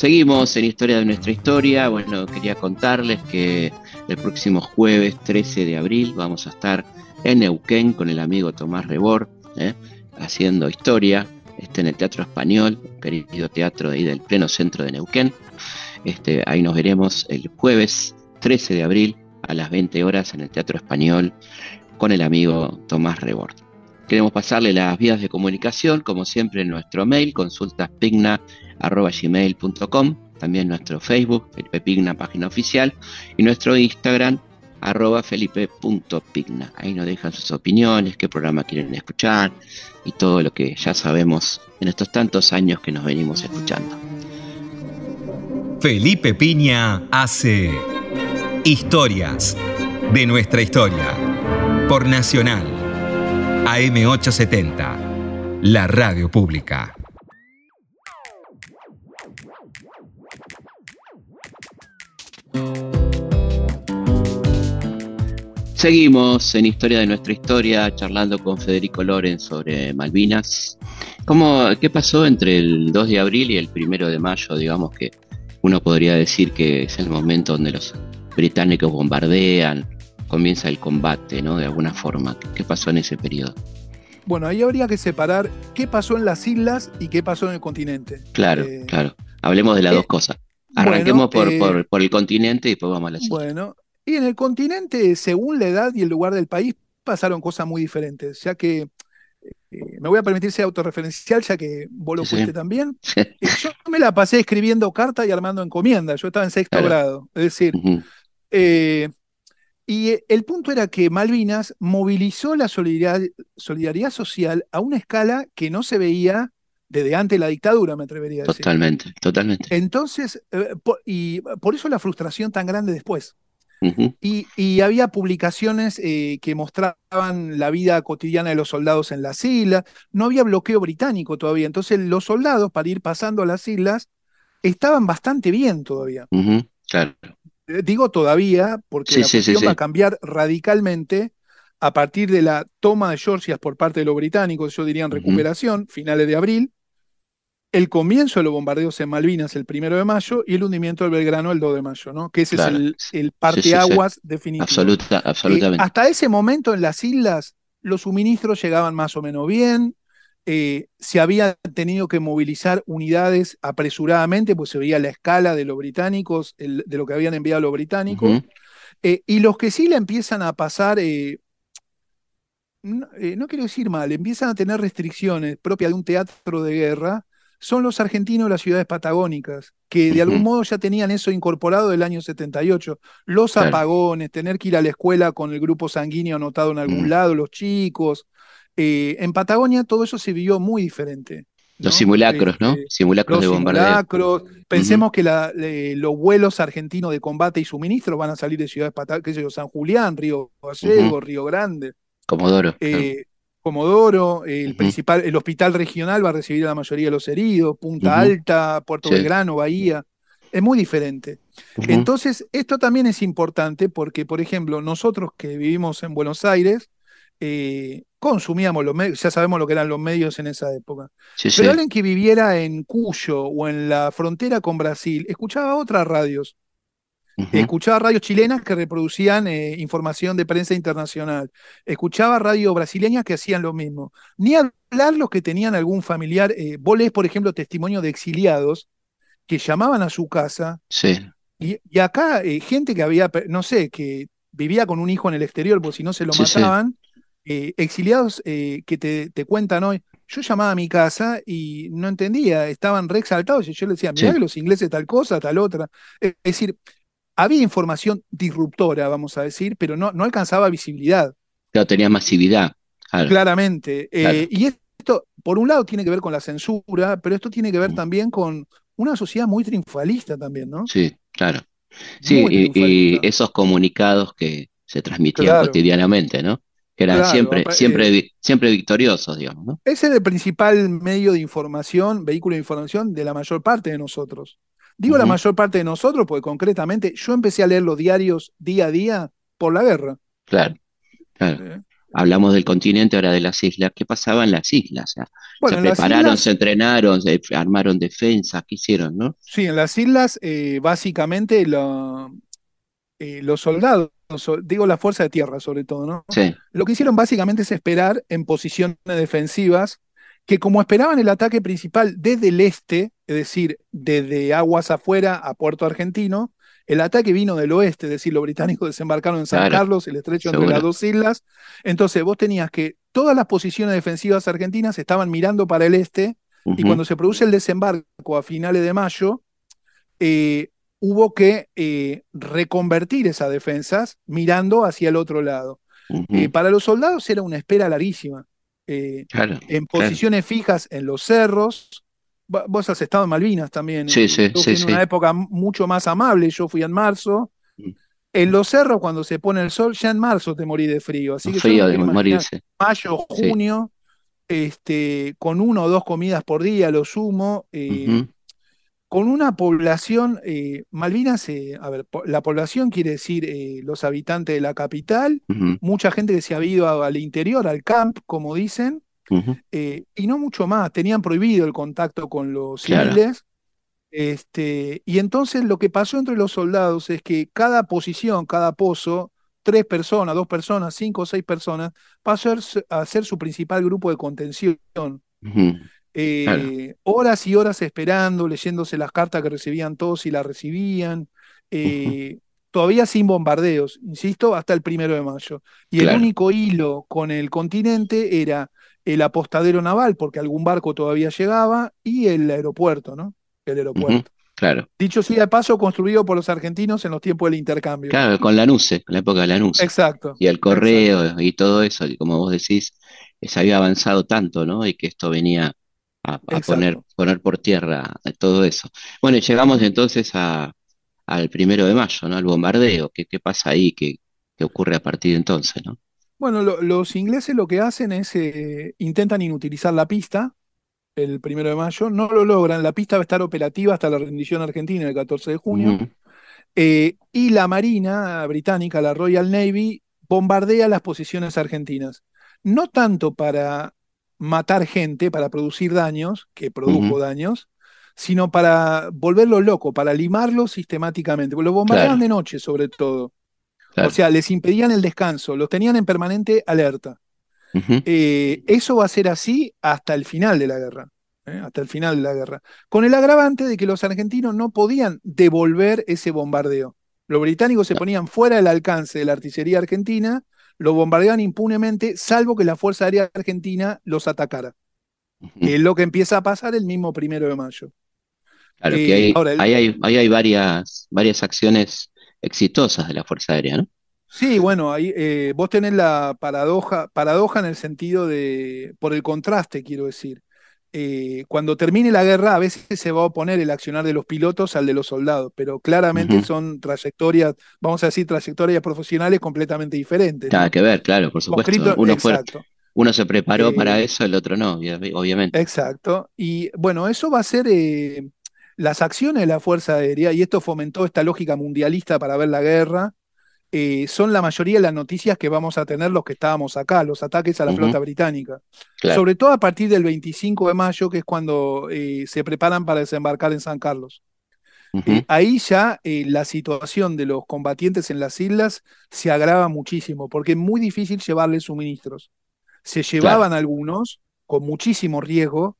Seguimos en Historia de nuestra historia. Bueno, quería contarles que el próximo jueves 13 de abril vamos a estar en Neuquén con el amigo Tomás Rebor, ¿eh? haciendo historia este, en el Teatro Español, querido teatro de ahí del pleno centro de Neuquén. Este, ahí nos veremos el jueves 13 de abril a las 20 horas en el Teatro Español con el amigo Tomás Rebord. Queremos pasarle las vías de comunicación, como siempre, en nuestro mail, consultaspigna.gmail.com, también nuestro Facebook, Felipe Pigna, página oficial, y nuestro Instagram, arroba felipe.pigna. Ahí nos dejan sus opiniones, qué programa quieren escuchar y todo lo que ya sabemos en estos tantos años que nos venimos escuchando. Felipe Piña hace historias de nuestra historia por Nacional AM870, la radio pública. Seguimos en Historia de nuestra historia, charlando con Federico Loren sobre Malvinas. ¿Cómo, ¿Qué pasó entre el 2 de abril y el 1 de mayo? Digamos que uno podría decir que es el momento donde los británicos bombardean, comienza el combate, ¿no? De alguna forma. ¿Qué pasó en ese periodo? Bueno, ahí habría que separar qué pasó en las islas y qué pasó en el continente. Claro, Eh, claro. Hablemos de las eh, dos cosas. Arranquemos bueno, por, eh, por, por el continente y después vamos a las islas. Bueno, y en el continente, según la edad y el lugar del país, pasaron cosas muy diferentes, ya que eh, me voy a permitir ser autorreferencial, ya que vos lo Sí, fuiste también. Eh, yo me la pasé escribiendo cartas y armando encomiendas, yo estaba en sexto Claro. grado, es decir, eh, y eh, el punto era que Malvinas movilizó la solidaridad, solidaridad social a una escala que no se veía desde antes de la dictadura, me atrevería a decir. Totalmente, totalmente. Entonces, eh, y por eso la frustración tan grande después. Y, y había publicaciones eh, que mostraban la vida cotidiana de los soldados en las islas. No había bloqueo británico todavía. Entonces, los soldados, para ir pasando a las islas, estaban bastante bien todavía. Claro. Eh, Digo todavía, porque Sí, la sí, sí, cuestión va a cambiar radicalmente a partir de la toma de Georgia por parte de los británicos, yo diría en recuperación, finales de abril, el comienzo de los bombardeos en Malvinas el primero de mayo y el hundimiento del Belgrano el 2 de mayo, ¿no? Que ese Claro. es el, el Sí, sí, parteaguas sí. definitivo. Absoluta, Eh, absolutamente. hasta ese momento en las islas los suministros llegaban más o menos bien, eh, se había tenido que movilizar unidades apresuradamente, pues se veía la escala de los británicos, el- de lo que habían enviado los británicos, eh, y los que sí le empiezan a pasar, no, eh, no quiero decir mal, empiezan a tener restricciones propias de un teatro de guerra, son los argentinos de las ciudades patagónicas, que de algún modo ya tenían eso incorporado del año 78. Los Claro. apagones, tener que ir a la escuela con el grupo sanguíneo anotado en algún Mm. lado, los chicos. Eh, en Patagonia todo eso se vivió muy diferente. Los simulacros, ¿no? Este, Simulacros los de bombardeo. simulacros. Pensemos que la- los vuelos argentinos de combate y suministro van a salir de ciudades patagónicas, qué sé yo, San Julián, Río Gallego. Río Grande. Comodoro. Eh, Comodoro, el principal, el hospital regional va a recibir a la mayoría de los heridos, Punta. Alta, Puerto Sí. Belgrano, Bahía. Es muy diferente. Entonces, esto también es importante porque, por ejemplo, nosotros que vivimos en Buenos Aires, eh, consumíamos los medios, ya sabemos lo que eran los medios en esa época. Sí, sí. Pero alguien que viviera en Cuyo o en la frontera con Brasil, escuchaba otras radios. Escuchaba radios chilenas que reproducían eh, información de prensa internacional. Escuchaba radios brasileñas que hacían lo mismo. Ni hablar los que tenían algún familiar. eh, vos lees, por ejemplo, testimonio de exiliados que llamaban a su casa. Sí. Y, y acá, eh, gente que había, no sé, que vivía con un hijo en el exterior, porque si no se lo Sí, mataban. eh, exiliados que te, te cuentan hoy. yo llamaba a mi casa y no entendía, estaban re exaltados y yo le decía, mirá Sí. que los ingleses tal cosa, tal otra. Es decir, había información disruptora, vamos a decir, pero no, no alcanzaba visibilidad, Claro, tenía masividad. Claro. claramente. Eh, y esto, por un lado, tiene que ver con la censura, pero esto tiene que ver también con una sociedad muy triunfalista también, ¿no? Sí, claro. Sí, y, esos comunicados que se transmitían Claro. cotidianamente, ¿no? Que eran Claro, siempre, siempre, eh, vi- siempre victoriosos, digamos, ¿no? Ese es el principal medio de información, vehículo de información de la mayor parte de nosotros. Digo la mayor parte de nosotros porque concretamente yo empecé a leer los diarios día a día por la guerra. Claro, claro. Eh, Hablamos del continente, ahora de las islas. ¿Qué pasaba en las islas? O sea, Bueno, se prepararon, islas- se entrenaron, se armaron defensas, ¿qué hicieron, no? Sí, en las islas, eh, básicamente lo- eh, los soldados, so- digo la fuerza de tierra sobre todo, ¿no? Sí, Lo que hicieron básicamente es esperar en posiciones defensivas que como esperaban el ataque principal desde el este, es decir, desde aguas afuera a Puerto Argentino, el ataque vino del oeste, es decir, los británicos (laughs) desembarcaron en San Claro, Carlos, el estrecho entre las dos islas. Entonces vos tenías que todas las posiciones defensivas argentinas estaban mirando para el este y cuando se produce el desembarco a finales de mayo, eh, hubo que eh, reconvertir esas defensas mirando hacia el otro lado. Eh, para los soldados era una espera larguísima. Eh, Claro, en claro. posiciones fijas en los cerros. Vos has estado en Malvinas también. Sí, sí, yo sí, en una época mucho más amable. Yo fui en marzo. Mm. En los cerros, cuando se pone el sol, ya en marzo te morí de frío. Así que Frío de morirse. mayo, junio, este, con una o dos comidas por día, lo sumo. eh, con una población, eh, Malvinas, eh, a ver, po- la población quiere decir eh, los habitantes de la capital, mucha gente que se había ido a- al interior, al camp, como dicen, y no mucho más, tenían prohibido el contacto con los Claro. civiles. Este, y entonces lo que pasó entre los soldados es que cada posición, cada pozo, tres personas, dos personas, cinco o seis personas, pasó a ser- a ser su principal grupo de contención. Eh, Claro. horas y horas esperando, leyéndose las cartas que recibían todos y las recibían, eh, todavía sin bombardeos, insisto, hasta el primero de mayo. Y el único hilo con el continente era el apostadero naval, porque algún barco todavía llegaba, y el aeropuerto, ¿no? El aeropuerto. Claro, Dicho sea de paso, construido por los argentinos en los tiempos del intercambio. claro, con la NUCE, con la época de la NUCE. Exacto. Y el correo y todo eso, y como vos decís, eh, se había avanzado tanto, ¿no? Y que esto venía a, a poner, poner por tierra eh, todo eso. Bueno, y llegamos entonces a, al primero de mayo, ¿no? Al bombardeo. ¿Qué, qué pasa ahí? ¿Qué, qué ocurre a partir de entonces, ¿no? Bueno, lo- los ingleses lo que hacen es eh, intentan inutilizar la pista el primero de mayo, no lo logran, la pista va a estar operativa hasta la rendición argentina el 14 de junio, eh, y la Marina británica, la Royal Navy, bombardea las posiciones argentinas, no tanto para matar gente, para producir daños, que produjo daños, sino para volverlo loco, para limarlo sistemáticamente, porque lo bombardeaban Claro. de noche sobre todo. Claro. O sea, les impedían el descanso, los tenían en permanente alerta. Eh, eso va a ser así hasta el final de la guerra, ¿eh? hasta el final de la guerra, con el agravante de que los argentinos no podían devolver ese bombardeo. Los británicos se ponían fuera del alcance de la artillería argentina, lo bombardeaban impunemente, salvo que la Fuerza Aérea Argentina los atacara. ujú. Es lo que empieza a pasar el mismo primero de mayo. Claro eh, que ahora, el- ahí hay, ahí hay varias, varias acciones exitosas de la Fuerza Aérea, ¿no? Sí, bueno, ahí eh, vos tenés la paradoja, paradoja en el sentido de, por el contraste, quiero decir. Eh, cuando termine la guerra, a veces se va a oponer el accionar de los pilotos al de los soldados, pero claramente son trayectorias, vamos a decir, trayectorias profesionales completamente diferentes. ¿no? Nada que ver, claro, por supuesto. Uno fue, exacto, uno se preparó Eh, para eso, el otro no, obvia- obviamente. exacto. Y bueno, eso va a ser eh, las acciones de la Fuerza Aérea, y esto fomentó esta lógica mundialista para ver la guerra. Eh, son la mayoría de las noticias que vamos a tener los que estábamos acá, los ataques a la flota británica. Claro. Sobre todo a partir del 25 de mayo, que es cuando eh, se preparan para desembarcar en San Carlos. Eh, ahí ya la situación de los combatientes en las islas se agrava muchísimo, porque es muy difícil llevarles suministros. Se llevaban algunos con muchísimo riesgo.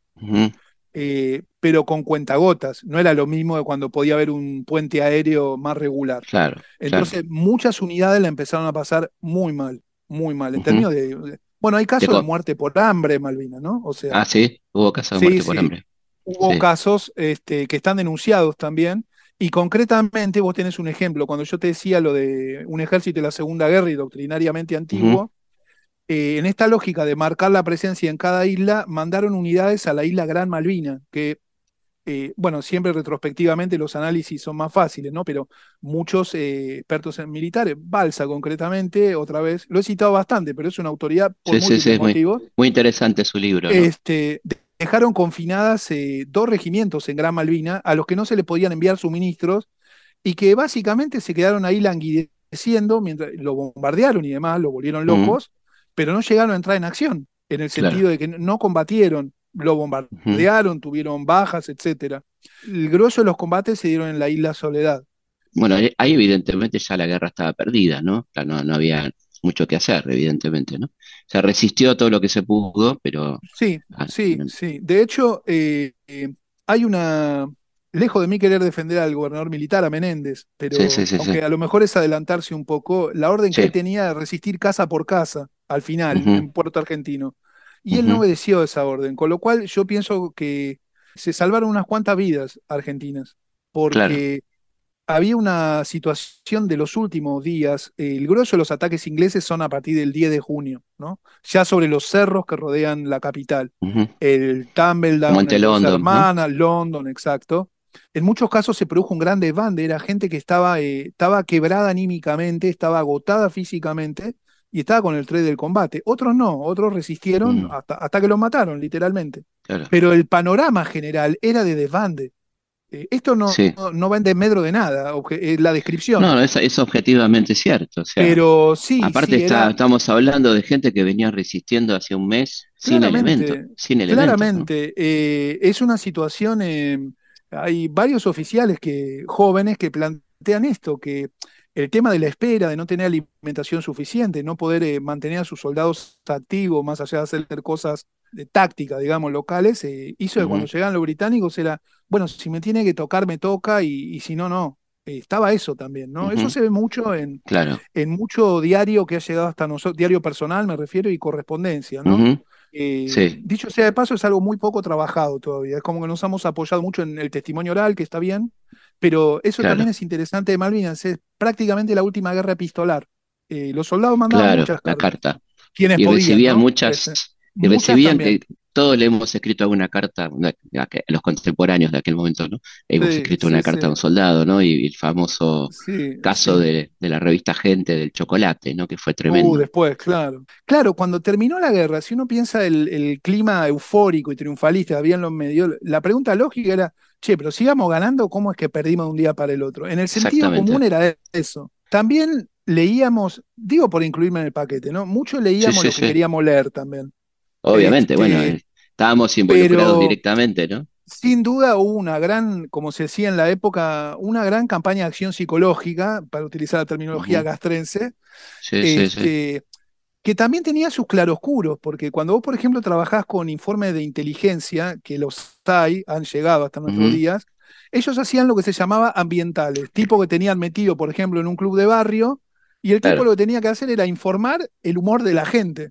Eh, pero con cuentagotas. No era lo mismo de cuando podía haber un puente aéreo más regular. Claro, claro. Entonces, muchas unidades la empezaron a pasar muy mal, muy mal, en términos de, Bueno, hay casos de muerte por hambre en Malvinas, ¿no? O sea, Ah, sí, hubo casos de Sí, muerte por sí. hambre. hubo Sí. casos este, que están denunciados también. Y concretamente, vos tenés un ejemplo, cuando yo te decía lo de un ejército de la Segunda Guerra y doctrinariamente antiguo, eh, en esta lógica de marcar la presencia en cada isla, mandaron unidades a la isla Gran Malvina, que, eh, bueno, siempre retrospectivamente los análisis son más fáciles, ¿no? Pero muchos eh, expertos en militares, Balsa concretamente, otra vez, lo he citado bastante, pero es una autoridad por Sí, múltiples motivos, muy interesante su libro, ¿no? este, de- dejaron confinadas dos regimientos en Gran Malvina a los que no se les podían enviar suministros y que básicamente se quedaron ahí languideciendo mientras lo bombardearon y demás, lo volvieron locos, pero no llegaron a entrar en acción, en el Claro. sentido de que no combatieron, lo bombardearon, tuvieron bajas, etcétera. El grosso de los combates se dieron en la isla Soledad. Bueno, ahí evidentemente ya la guerra estaba perdida, ¿no? No, no había mucho que hacer, evidentemente, ¿no? Se resistió todo lo que se pudo, pero Sí, ah, sí, no- sí. De hecho, eh, eh, hay una, lejos de mí querer defender al gobernador militar, a Menéndez, pero Sí, sí, sí, aunque a lo mejor es adelantarse un poco, la orden que tenía de resistir casa por casa al final en Puerto Argentino. Y él no obedeció esa orden, con lo cual yo pienso que se salvaron unas cuantas vidas argentinas, porque había una situación de los últimos días, el grueso de los ataques ingleses son a partir del 10 de junio, ¿no? Ya sobre los cerros que rodean la capital el Tumbledown, Dos London, ¿no? Hermanas, London, exacto. En muchos casos se produjo un gran desbande, era gente que estaba, eh, estaba quebrada anímicamente, estaba agotada físicamente y estaba con el tren del combate. Otros no, otros resistieron Mm. hasta, hasta que los mataron, literalmente. Claro. Pero el panorama general era de desbande. Eh, esto no, Sí. no, no va en desmedro de nada, obje- eh, la descripción. No, es, es objetivamente cierto. O sea, Pero sí, aparte sí, está, era- estamos hablando de gente que venía resistiendo hace un mes sin elementos, sin elementos, ¿no? Claramente, eh, es una situación, hay varios oficiales que, jóvenes que plantean esto, que el tema de la espera, de no tener alimentación suficiente, no poder eh, mantener a sus soldados activos, más allá de hacer cosas de táctica, digamos, locales, eh, hizo que cuando llegaban los británicos era, bueno, si me tiene que tocar, me toca, y, y si no, no. Eh, estaba eso también, ¿no? Eso se ve mucho en, Claro. en mucho diario que ha llegado hasta nosotros, diario personal me refiero, y correspondencia, ¿no? Eh, Sí. Dicho sea de paso, es algo muy poco trabajado todavía. Es como que nos hemos apoyado mucho en el testimonio oral, que está bien, pero eso Claro. también es interesante de Malvinas. Es prácticamente la última guerra epistolar. Eh, los soldados mandaban Claro, muchas la cartas. carta. Quienes Y podían, recibían ¿no? muchas, y recibían que todos le hemos escrito alguna carta, una- a los contemporáneos de aquel momento, ¿no? Hemos Sí, escrito sí, una carta sí. a un soldado, ¿no? Y el famoso caso de, de la revista Gente del chocolate, ¿no? Que fue Uh, tremendo. después, claro. Claro, cuando terminó la guerra, si uno piensa el, el clima eufórico y triunfalista que había en los medios, la pregunta lógica era, che, pero sigamos ganando, ¿cómo es que perdimos de un día para el otro? En el sentido común era eso. También leíamos, digo por incluirme en el paquete, ¿no? Mucho leíamos lo que queríamos leer también. Obviamente, Este, bueno, eh, estábamos involucrados pero- directamente, ¿no? Sin duda hubo una gran, como se decía en la época, una gran campaña de acción psicológica, para utilizar la terminología Sí, sí, sí. este, que también tenía sus claroscuros, porque cuando vos, por ejemplo, trabajás con informes de inteligencia, que los hay, han llegado hasta nuestros días, ellos hacían lo que se llamaba ambientales, tipo que tenían metido, por ejemplo, en un club de barrio, y el tipo Claro. lo que tenía que hacer era informar el humor de la gente.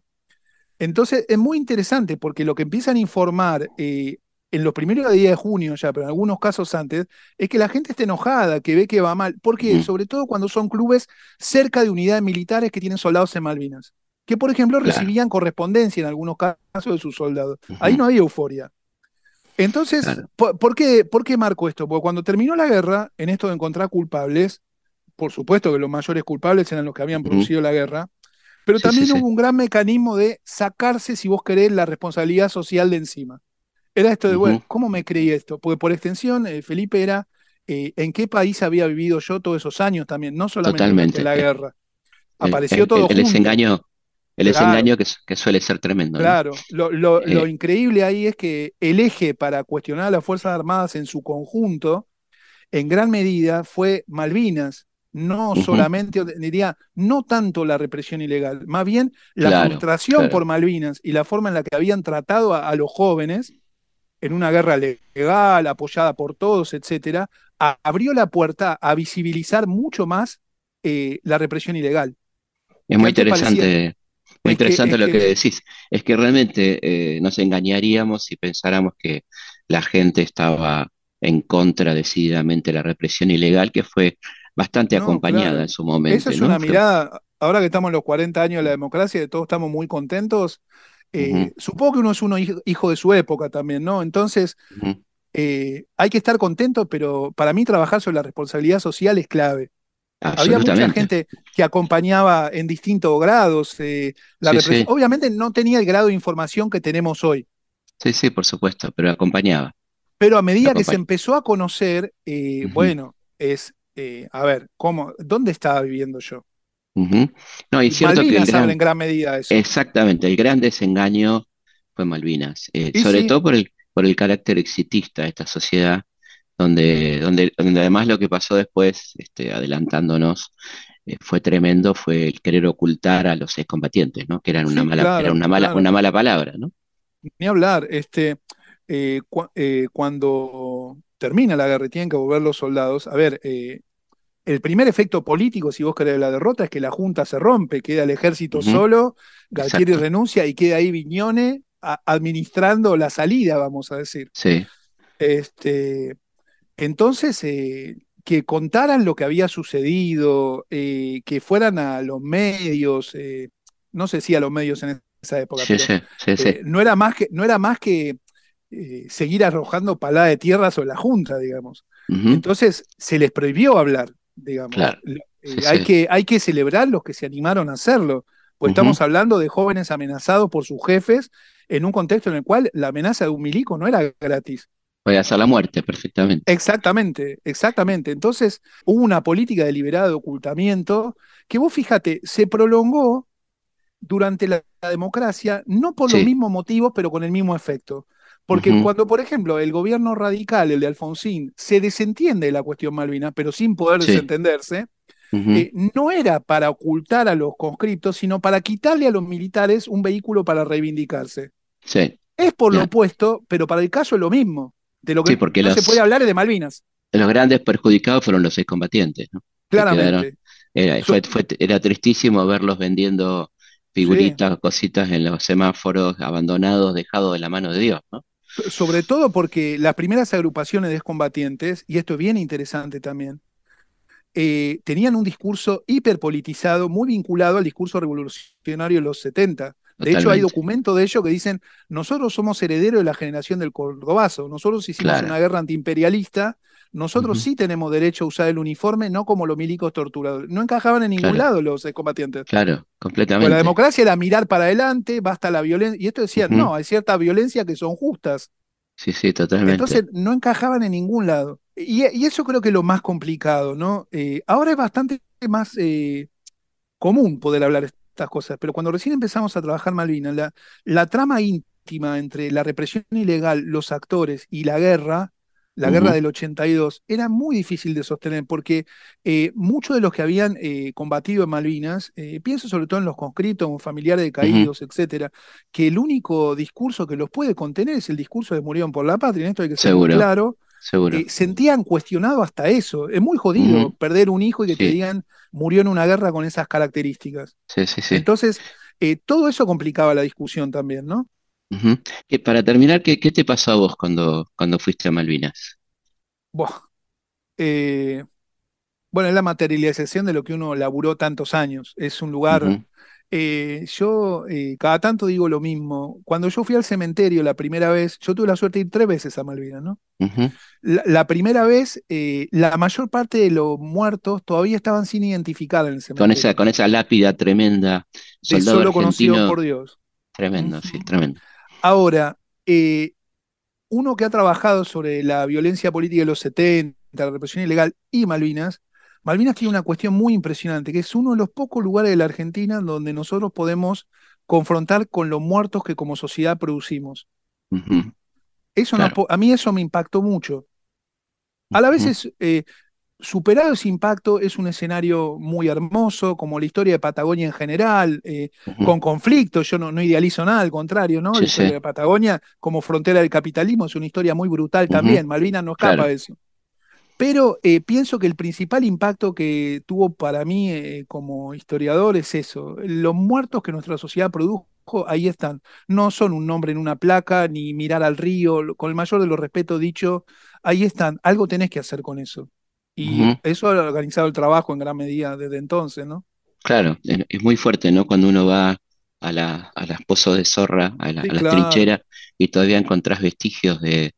Entonces es muy interesante porque lo que empiezan a informar eh, en los primeros días de junio ya, pero en algunos casos antes, es que la gente está enojada, que ve que va mal. porque Ujú. Sobre todo cuando son clubes cerca de unidades militares que tienen soldados en Malvinas, que por ejemplo Claro. recibían correspondencia en algunos casos de sus soldados. Ahí no había euforia. Entonces, Claro. ¿por, por qué, ¿por qué marco esto? Porque cuando terminó la guerra, en esto de encontrar culpables, por supuesto que los mayores culpables eran los que habían producido la guerra, pero Sí, también sí, sí. hubo un gran mecanismo de sacarse, si vos querés, la responsabilidad social de encima. Era esto de, bueno, ¿cómo me creí esto? Porque por extensión, eh, Felipe era eh, en qué país había vivido yo todos esos años también, no solamente Totalmente. la Eh, guerra. El, Apareció el- todo el junto. desengaño, el Claro. desengaño que, que suele ser tremendo. Claro, lo, lo- lo Eh, increíble ahí es que el eje para cuestionar a las Fuerzas Armadas en su conjunto, en gran medida, fue Malvinas. No solamente, diría, no tanto la represión ilegal, más bien la Claro, frustración claro. por Malvinas y la forma en la que habían tratado a, a los jóvenes en una guerra legal, apoyada por todos, etcétera, a- abrió la puerta a visibilizar mucho más eh, la represión ilegal. Es muy interesante, Muy Es que- interesante es lo que, que- decís. Es que realmente eh, nos engañaríamos si pensáramos que la gente estaba en contra decididamente de la represión ilegal, que fue bastante No, acompañada claro. en su momento. Esa es ¿no? una mirada, ahora que estamos en los 40 años de la democracia, y todos estamos muy contentos. eh, Supongo que uno es uno hij- hijo de su época también, ¿no? Entonces, eh, hay que estar contento, pero para mí trabajar sobre la responsabilidad social es clave. Había mucha gente que acompañaba en distintos grados eh, la Sí, represión. sí. Obviamente no tenía el grado de información que tenemos hoy, Sí, sí, por supuesto, pero acompañaba. pero a medida que se empezó a conocer, eh, bueno, es, eh, a ver, ¿cómo, ¿dónde estaba viviendo yo? No, y cierto que el Malvinas gran- habla en gran medida eso. Exactamente, el gran desengaño fue Malvinas, eh, sobre sí. todo por el, por el carácter exitista de esta sociedad, donde, donde, donde además lo que pasó después, este, adelantándonos, eh, fue tremendo, fue el querer ocultar a los excombatientes, ¿no? Que eran una Sí, mala, claro, era una mala, claro. una mala palabra, ¿no? Ni hablar, este, eh, cua- cuando termina la guerra y tienen que volver los soldados, a ver, eh, el primer efecto político, si vos querés, de la derrota es que la Junta se rompe, queda el ejército solo, Galtieri Exacto. renuncia y queda ahí Viñone a- administrando la salida, vamos a decir. Sí, Este, entonces, eh, que contaran lo que había sucedido, eh, que fueran a los medios, eh, no sé si a los medios en esa época, sí, pero sí, sí, no era más que, no era más que seguir arrojando palada de tierra sobre la Junta, digamos. Entonces, se les prohibió hablar, digamos. Claro. Eh, hay, sí. que, hay que celebrar los que se animaron a hacerlo, pues Ujú. estamos hablando de jóvenes amenazados por sus jefes en un contexto en el cual la amenaza de un milico no era gratis. Puede hacer la muerte perfectamente. Exactamente, exactamente. Entonces hubo una política deliberada de ocultamiento que vos fíjate, se prolongó durante la, la democracia, no por los mismos motivos, pero con el mismo efecto. Porque cuando, por ejemplo, el gobierno radical, el de Alfonsín, se desentiende de la cuestión Malvina, pero sin poder Sí. desentenderse, eh, no era para ocultar a los conscriptos, sino para quitarle a los militares un vehículo para reivindicarse. Sí, Es por lo opuesto, pero para el caso es lo mismo. De lo que Sí, porque no se puede hablar es de Malvinas, los grandes perjudicados fueron los excombatientes, ¿no? Quedaron- claramente. Era, fue, fue- era tristísimo verlos vendiendo figuritas, cositas en los semáforos, abandonados, dejados de la mano de Dios, ¿no? So- Sobre todo porque las primeras agrupaciones de excombatientes, y esto es bien interesante también, eh, tenían un discurso hiperpolitizado, muy vinculado al discurso revolucionario de los 70. De hecho, hay documentos de ellos que dicen, nosotros somos herederos de la generación del Cordobazo, nosotros hicimos Claro. una guerra antiimperialista, nosotros sí tenemos derecho a usar el uniforme, no como los milicos torturadores. No encajaban en ningún Claro. lado los excombatientes. Claro, completamente. la democracia era mirar para adelante, basta la violencia. Y esto decían, Ujú. no, hay ciertas violencias que son justas. Sí, sí, totalmente. Entonces no encajaban en ningún lado. Y, y eso creo que es lo más complicado, ¿no? Eh, ahora es bastante más eh, común poder hablar estas cosas, pero cuando recién empezamos a trabajar Malvinas, la, la trama íntima entre la represión ilegal, los actores y la guerra, la guerra Ujú. del 82, era muy difícil de sostener porque eh, muchos de los que habían eh, combatido en Malvinas, eh, pienso sobre todo en los conscriptos, o familiares de caídos, etcétera, que el único discurso que los puede contener es el discurso de murieron por la patria, en esto hay que ser Seguro. claro, Seguro. sentían cuestionado hasta eso. Es muy jodido perder un hijo y que te digan murió en una guerra con esas características. Sí, sí, sí. Entonces, todo eso complicaba la discusión también, ¿no? Que para terminar, ¿qué, qué te pasó a vos cuando, cuando fuiste a Malvinas? Buah. Eh, bueno, es la materialización de lo que uno laburó tantos años. Es un lugar. Eh, yo eh, cada tanto digo lo mismo. Cuando yo fui al cementerio la primera vez, yo tuve la suerte de ir tres veces a Malvinas, ¿no? La, la primera vez, la mayor parte de los muertos todavía estaban sin identificar en el Con cementerio. esa, con esa lápida tremenda, de soldado solo conocido argentino, por Dios. tremendo, sí, tremendo. Ahora, eh, uno que ha trabajado sobre la violencia política de los 70, la represión ilegal y Malvinas, Malvinas tiene una cuestión muy impresionante, que es uno de los pocos lugares de la Argentina donde nosotros podemos confrontar con los muertos que como sociedad producimos. Eso Claro. a mí eso me impactó mucho. A la vez es, eh, superado ese impacto, es un escenario muy hermoso, como la historia de Patagonia en general, eh, con conflictos, yo no, no idealizo nada, al contrario, ¿no? Sí, La historia sí. de Patagonia como frontera del capitalismo es una historia muy brutal también, Malvinas no escapa Claro. de eso. Pero eh, pienso que el principal impacto que tuvo para mí eh, como historiador es eso. Los muertos que nuestra sociedad produjo, ahí están. No son un nombre en una placa, ni mirar al río, con el mayor de los respetos dicho, ahí están. Algo tenés que hacer con eso. Y eso ha organizado el trabajo en gran medida desde entonces, ¿no? Claro, es muy fuerte, ¿no? Cuando uno va a, la, a las pozos de zorra, a, la, las trincheras, y todavía encontrás vestigios de,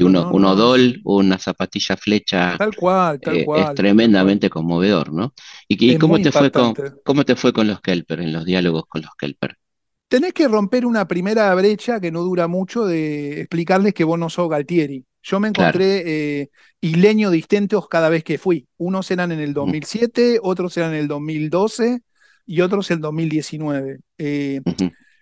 uno, un odol, una zapatilla flecha. Tal cual, tal eh, cual. Es tremendamente conmovedor, ¿no? ¿Y, cómo, te fue con, cómo te fue con los Kelper, en los diálogos con los Kelper? Tenés que romper una primera brecha que no dura mucho de explicarles que vos no sos Galtieri. Yo me encontré eh, isleños distintos cada vez que fui. Unos eran en el 2007, otros eran en el 2012 y otros en el 2019. Eh,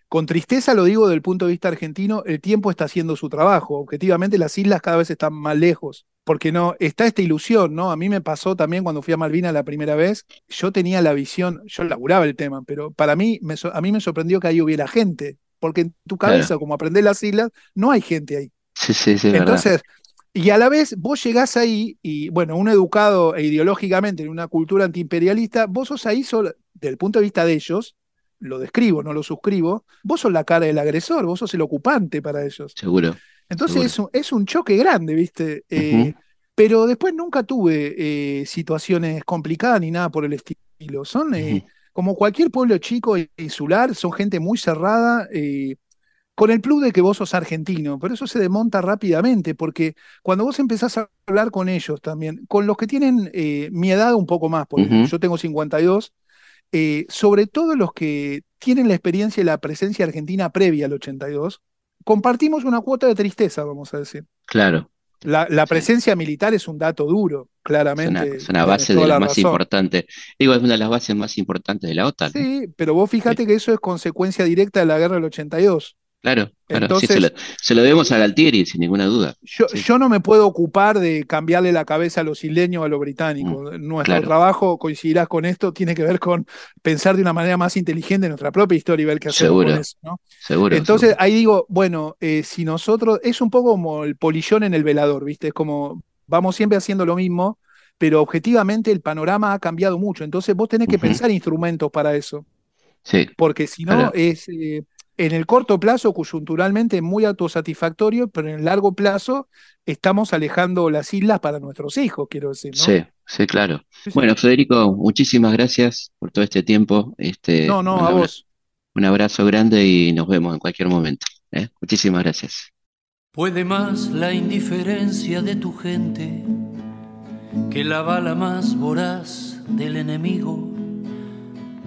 con tristeza lo digo desde el punto de vista argentino, el tiempo está haciendo su trabajo. Objetivamente las islas cada vez están más lejos, porque no está esta ilusión, ¿no? A mí me pasó también cuando fui a Malvinas la primera vez, yo tenía la visión, yo laburaba el tema, pero para mí, a mí me sorprendió que ahí hubiera gente, porque en tu cabeza, como aprender las islas, no hay gente ahí. Sí, sí, sí. Entonces, y a la vez vos llegás ahí y, bueno, un educado e ideológicamente en una cultura antiimperialista, vos sos ahí, solo, desde el punto de vista de ellos, lo describo, no lo suscribo, vos sos la cara del agresor, vos sos el ocupante para ellos. Seguro. Entonces Es, un, es, un, choque grande, ¿viste? Eh, pero después nunca tuve eh, situaciones complicadas ni nada por el estilo. Son eh, como cualquier pueblo chico e insular, son gente muy cerrada con el plus de que vos sos argentino, pero eso se desmonta rápidamente, porque cuando vos empezás a hablar con ellos también, con los que tienen eh, mi edad un poco más, porque yo tengo 52, eh, sobre todo los que tienen la experiencia y la presencia argentina previa al 82, compartimos una cuota de tristeza, vamos a decir. Claro. La, presencia militar es un dato duro, claramente. Es una, base de las más importantes. Digo, es una de las bases más importantes de la OTAN. Sí, pero vos fíjate que eso es consecuencia directa de la guerra del 82. Claro, claro. se, lo, debemos a Galtieri, sin ninguna duda. Yo, yo, no me puedo ocupar de cambiarle la cabeza a los isleños o a los británicos. Mm, Nuestro trabajo, coincidirás con esto, tiene que ver con pensar de una manera más inteligente nuestra propia historia y ver qué hacemos seguro, con eso. ¿no? Seguro. Entonces ahí digo, bueno, eh, si nosotros, es un poco como el polillón en el velador, ¿viste? Es como, vamos siempre haciendo lo mismo, pero objetivamente el panorama ha cambiado mucho. Entonces vos tenés que pensar instrumentos para eso. Sí. Porque si no, es. Eh, en el corto plazo, coyunturalmente, muy autosatisfactorio, pero en el largo plazo estamos alejando las islas para nuestros hijos, quiero decir. ¿no? Sí, sí, claro. Bueno, Federico, muchísimas gracias por todo este tiempo. Este, no, no, a vos. Un abrazo grande y nos vemos en cualquier momento. ¿eh? Muchísimas gracias. Puede más la indiferencia de tu gente que la bala más voraz del enemigo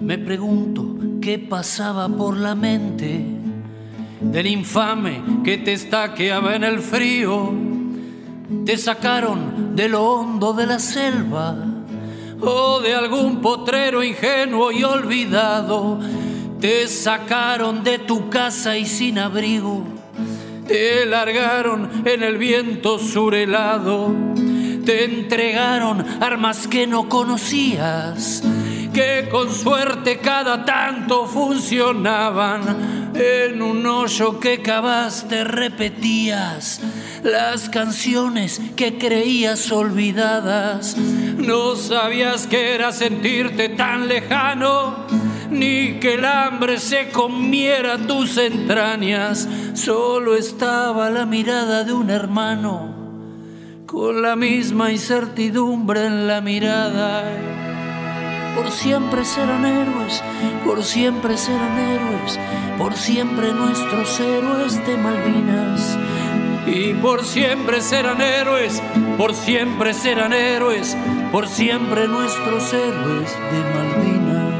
me pregunto qué pasaba por la mente del infame que te estaqueaba en el frío. Te sacaron de lo hondo de la selva o de algún potrero ingenuo y olvidado. Te sacaron de tu casa y sin abrigo. Te largaron en el viento surelado. Te entregaron armas que no conocías que con suerte cada tanto funcionaban. En un hoyo que cavaste repetías las canciones que creías olvidadas. No sabías que era sentirte tan lejano, ni que el hambre se comiera tus entrañas. Solo estaba la mirada de un hermano, con la misma incertidumbre en la mirada por siempre serán héroes, por siempre serán héroes, por siempre nuestros héroes de Malvinas. Y por siempre serán héroes, por siempre serán héroes, por siempre nuestros héroes de Malvinas.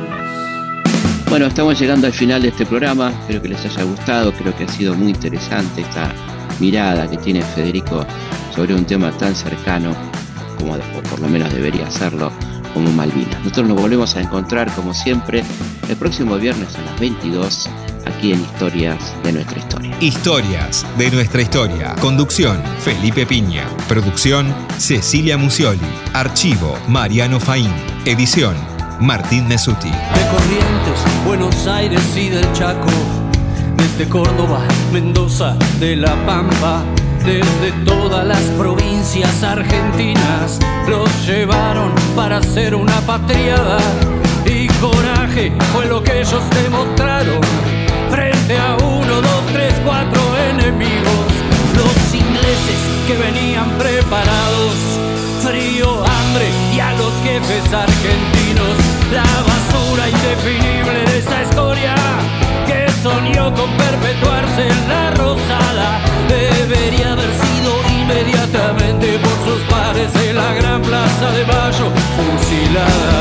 Bueno, estamos llegando al final de este programa, espero que les haya gustado, creo que ha sido muy interesante esta mirada que tiene Federico sobre un tema tan cercano como por lo menos debería serlo como Malvinas. Nosotros nos volvemos a encontrar como siempre el próximo viernes a las 22 aquí en Historias de nuestra historia. Historias de nuestra historia. Conducción Felipe Piña. Producción Cecilia Musioli. Archivo Mariano Faín. Edición Martín Mesuti. De Corrientes, Buenos Aires y del Chaco. Desde Córdoba, Mendoza, de La Pampa desde todas las provincias argentinas. Los llevaron para hacer una patriada y coraje fue lo que ellos demostraron. Frente a uno, dos, tres, cuatro enemigos. Los ingleses que venían preparados, frío, hambre y a los jefes argentinos, la basura indefinible de esa historia que soñó con perpetuarse en la rosada debería haber sido inmediatamente por sus pares en la gran plaza de Mayo fusilada.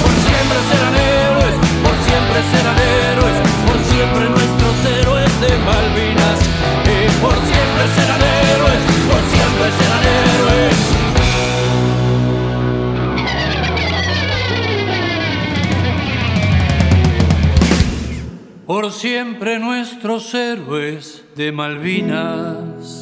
Por siempre serán héroes, por siempre serán héroes, por siempre nuestros héroes de Malvinas. Y por siempre serán héroes, por siempre serán héroes. Por siempre nuestros héroes de Malvinas.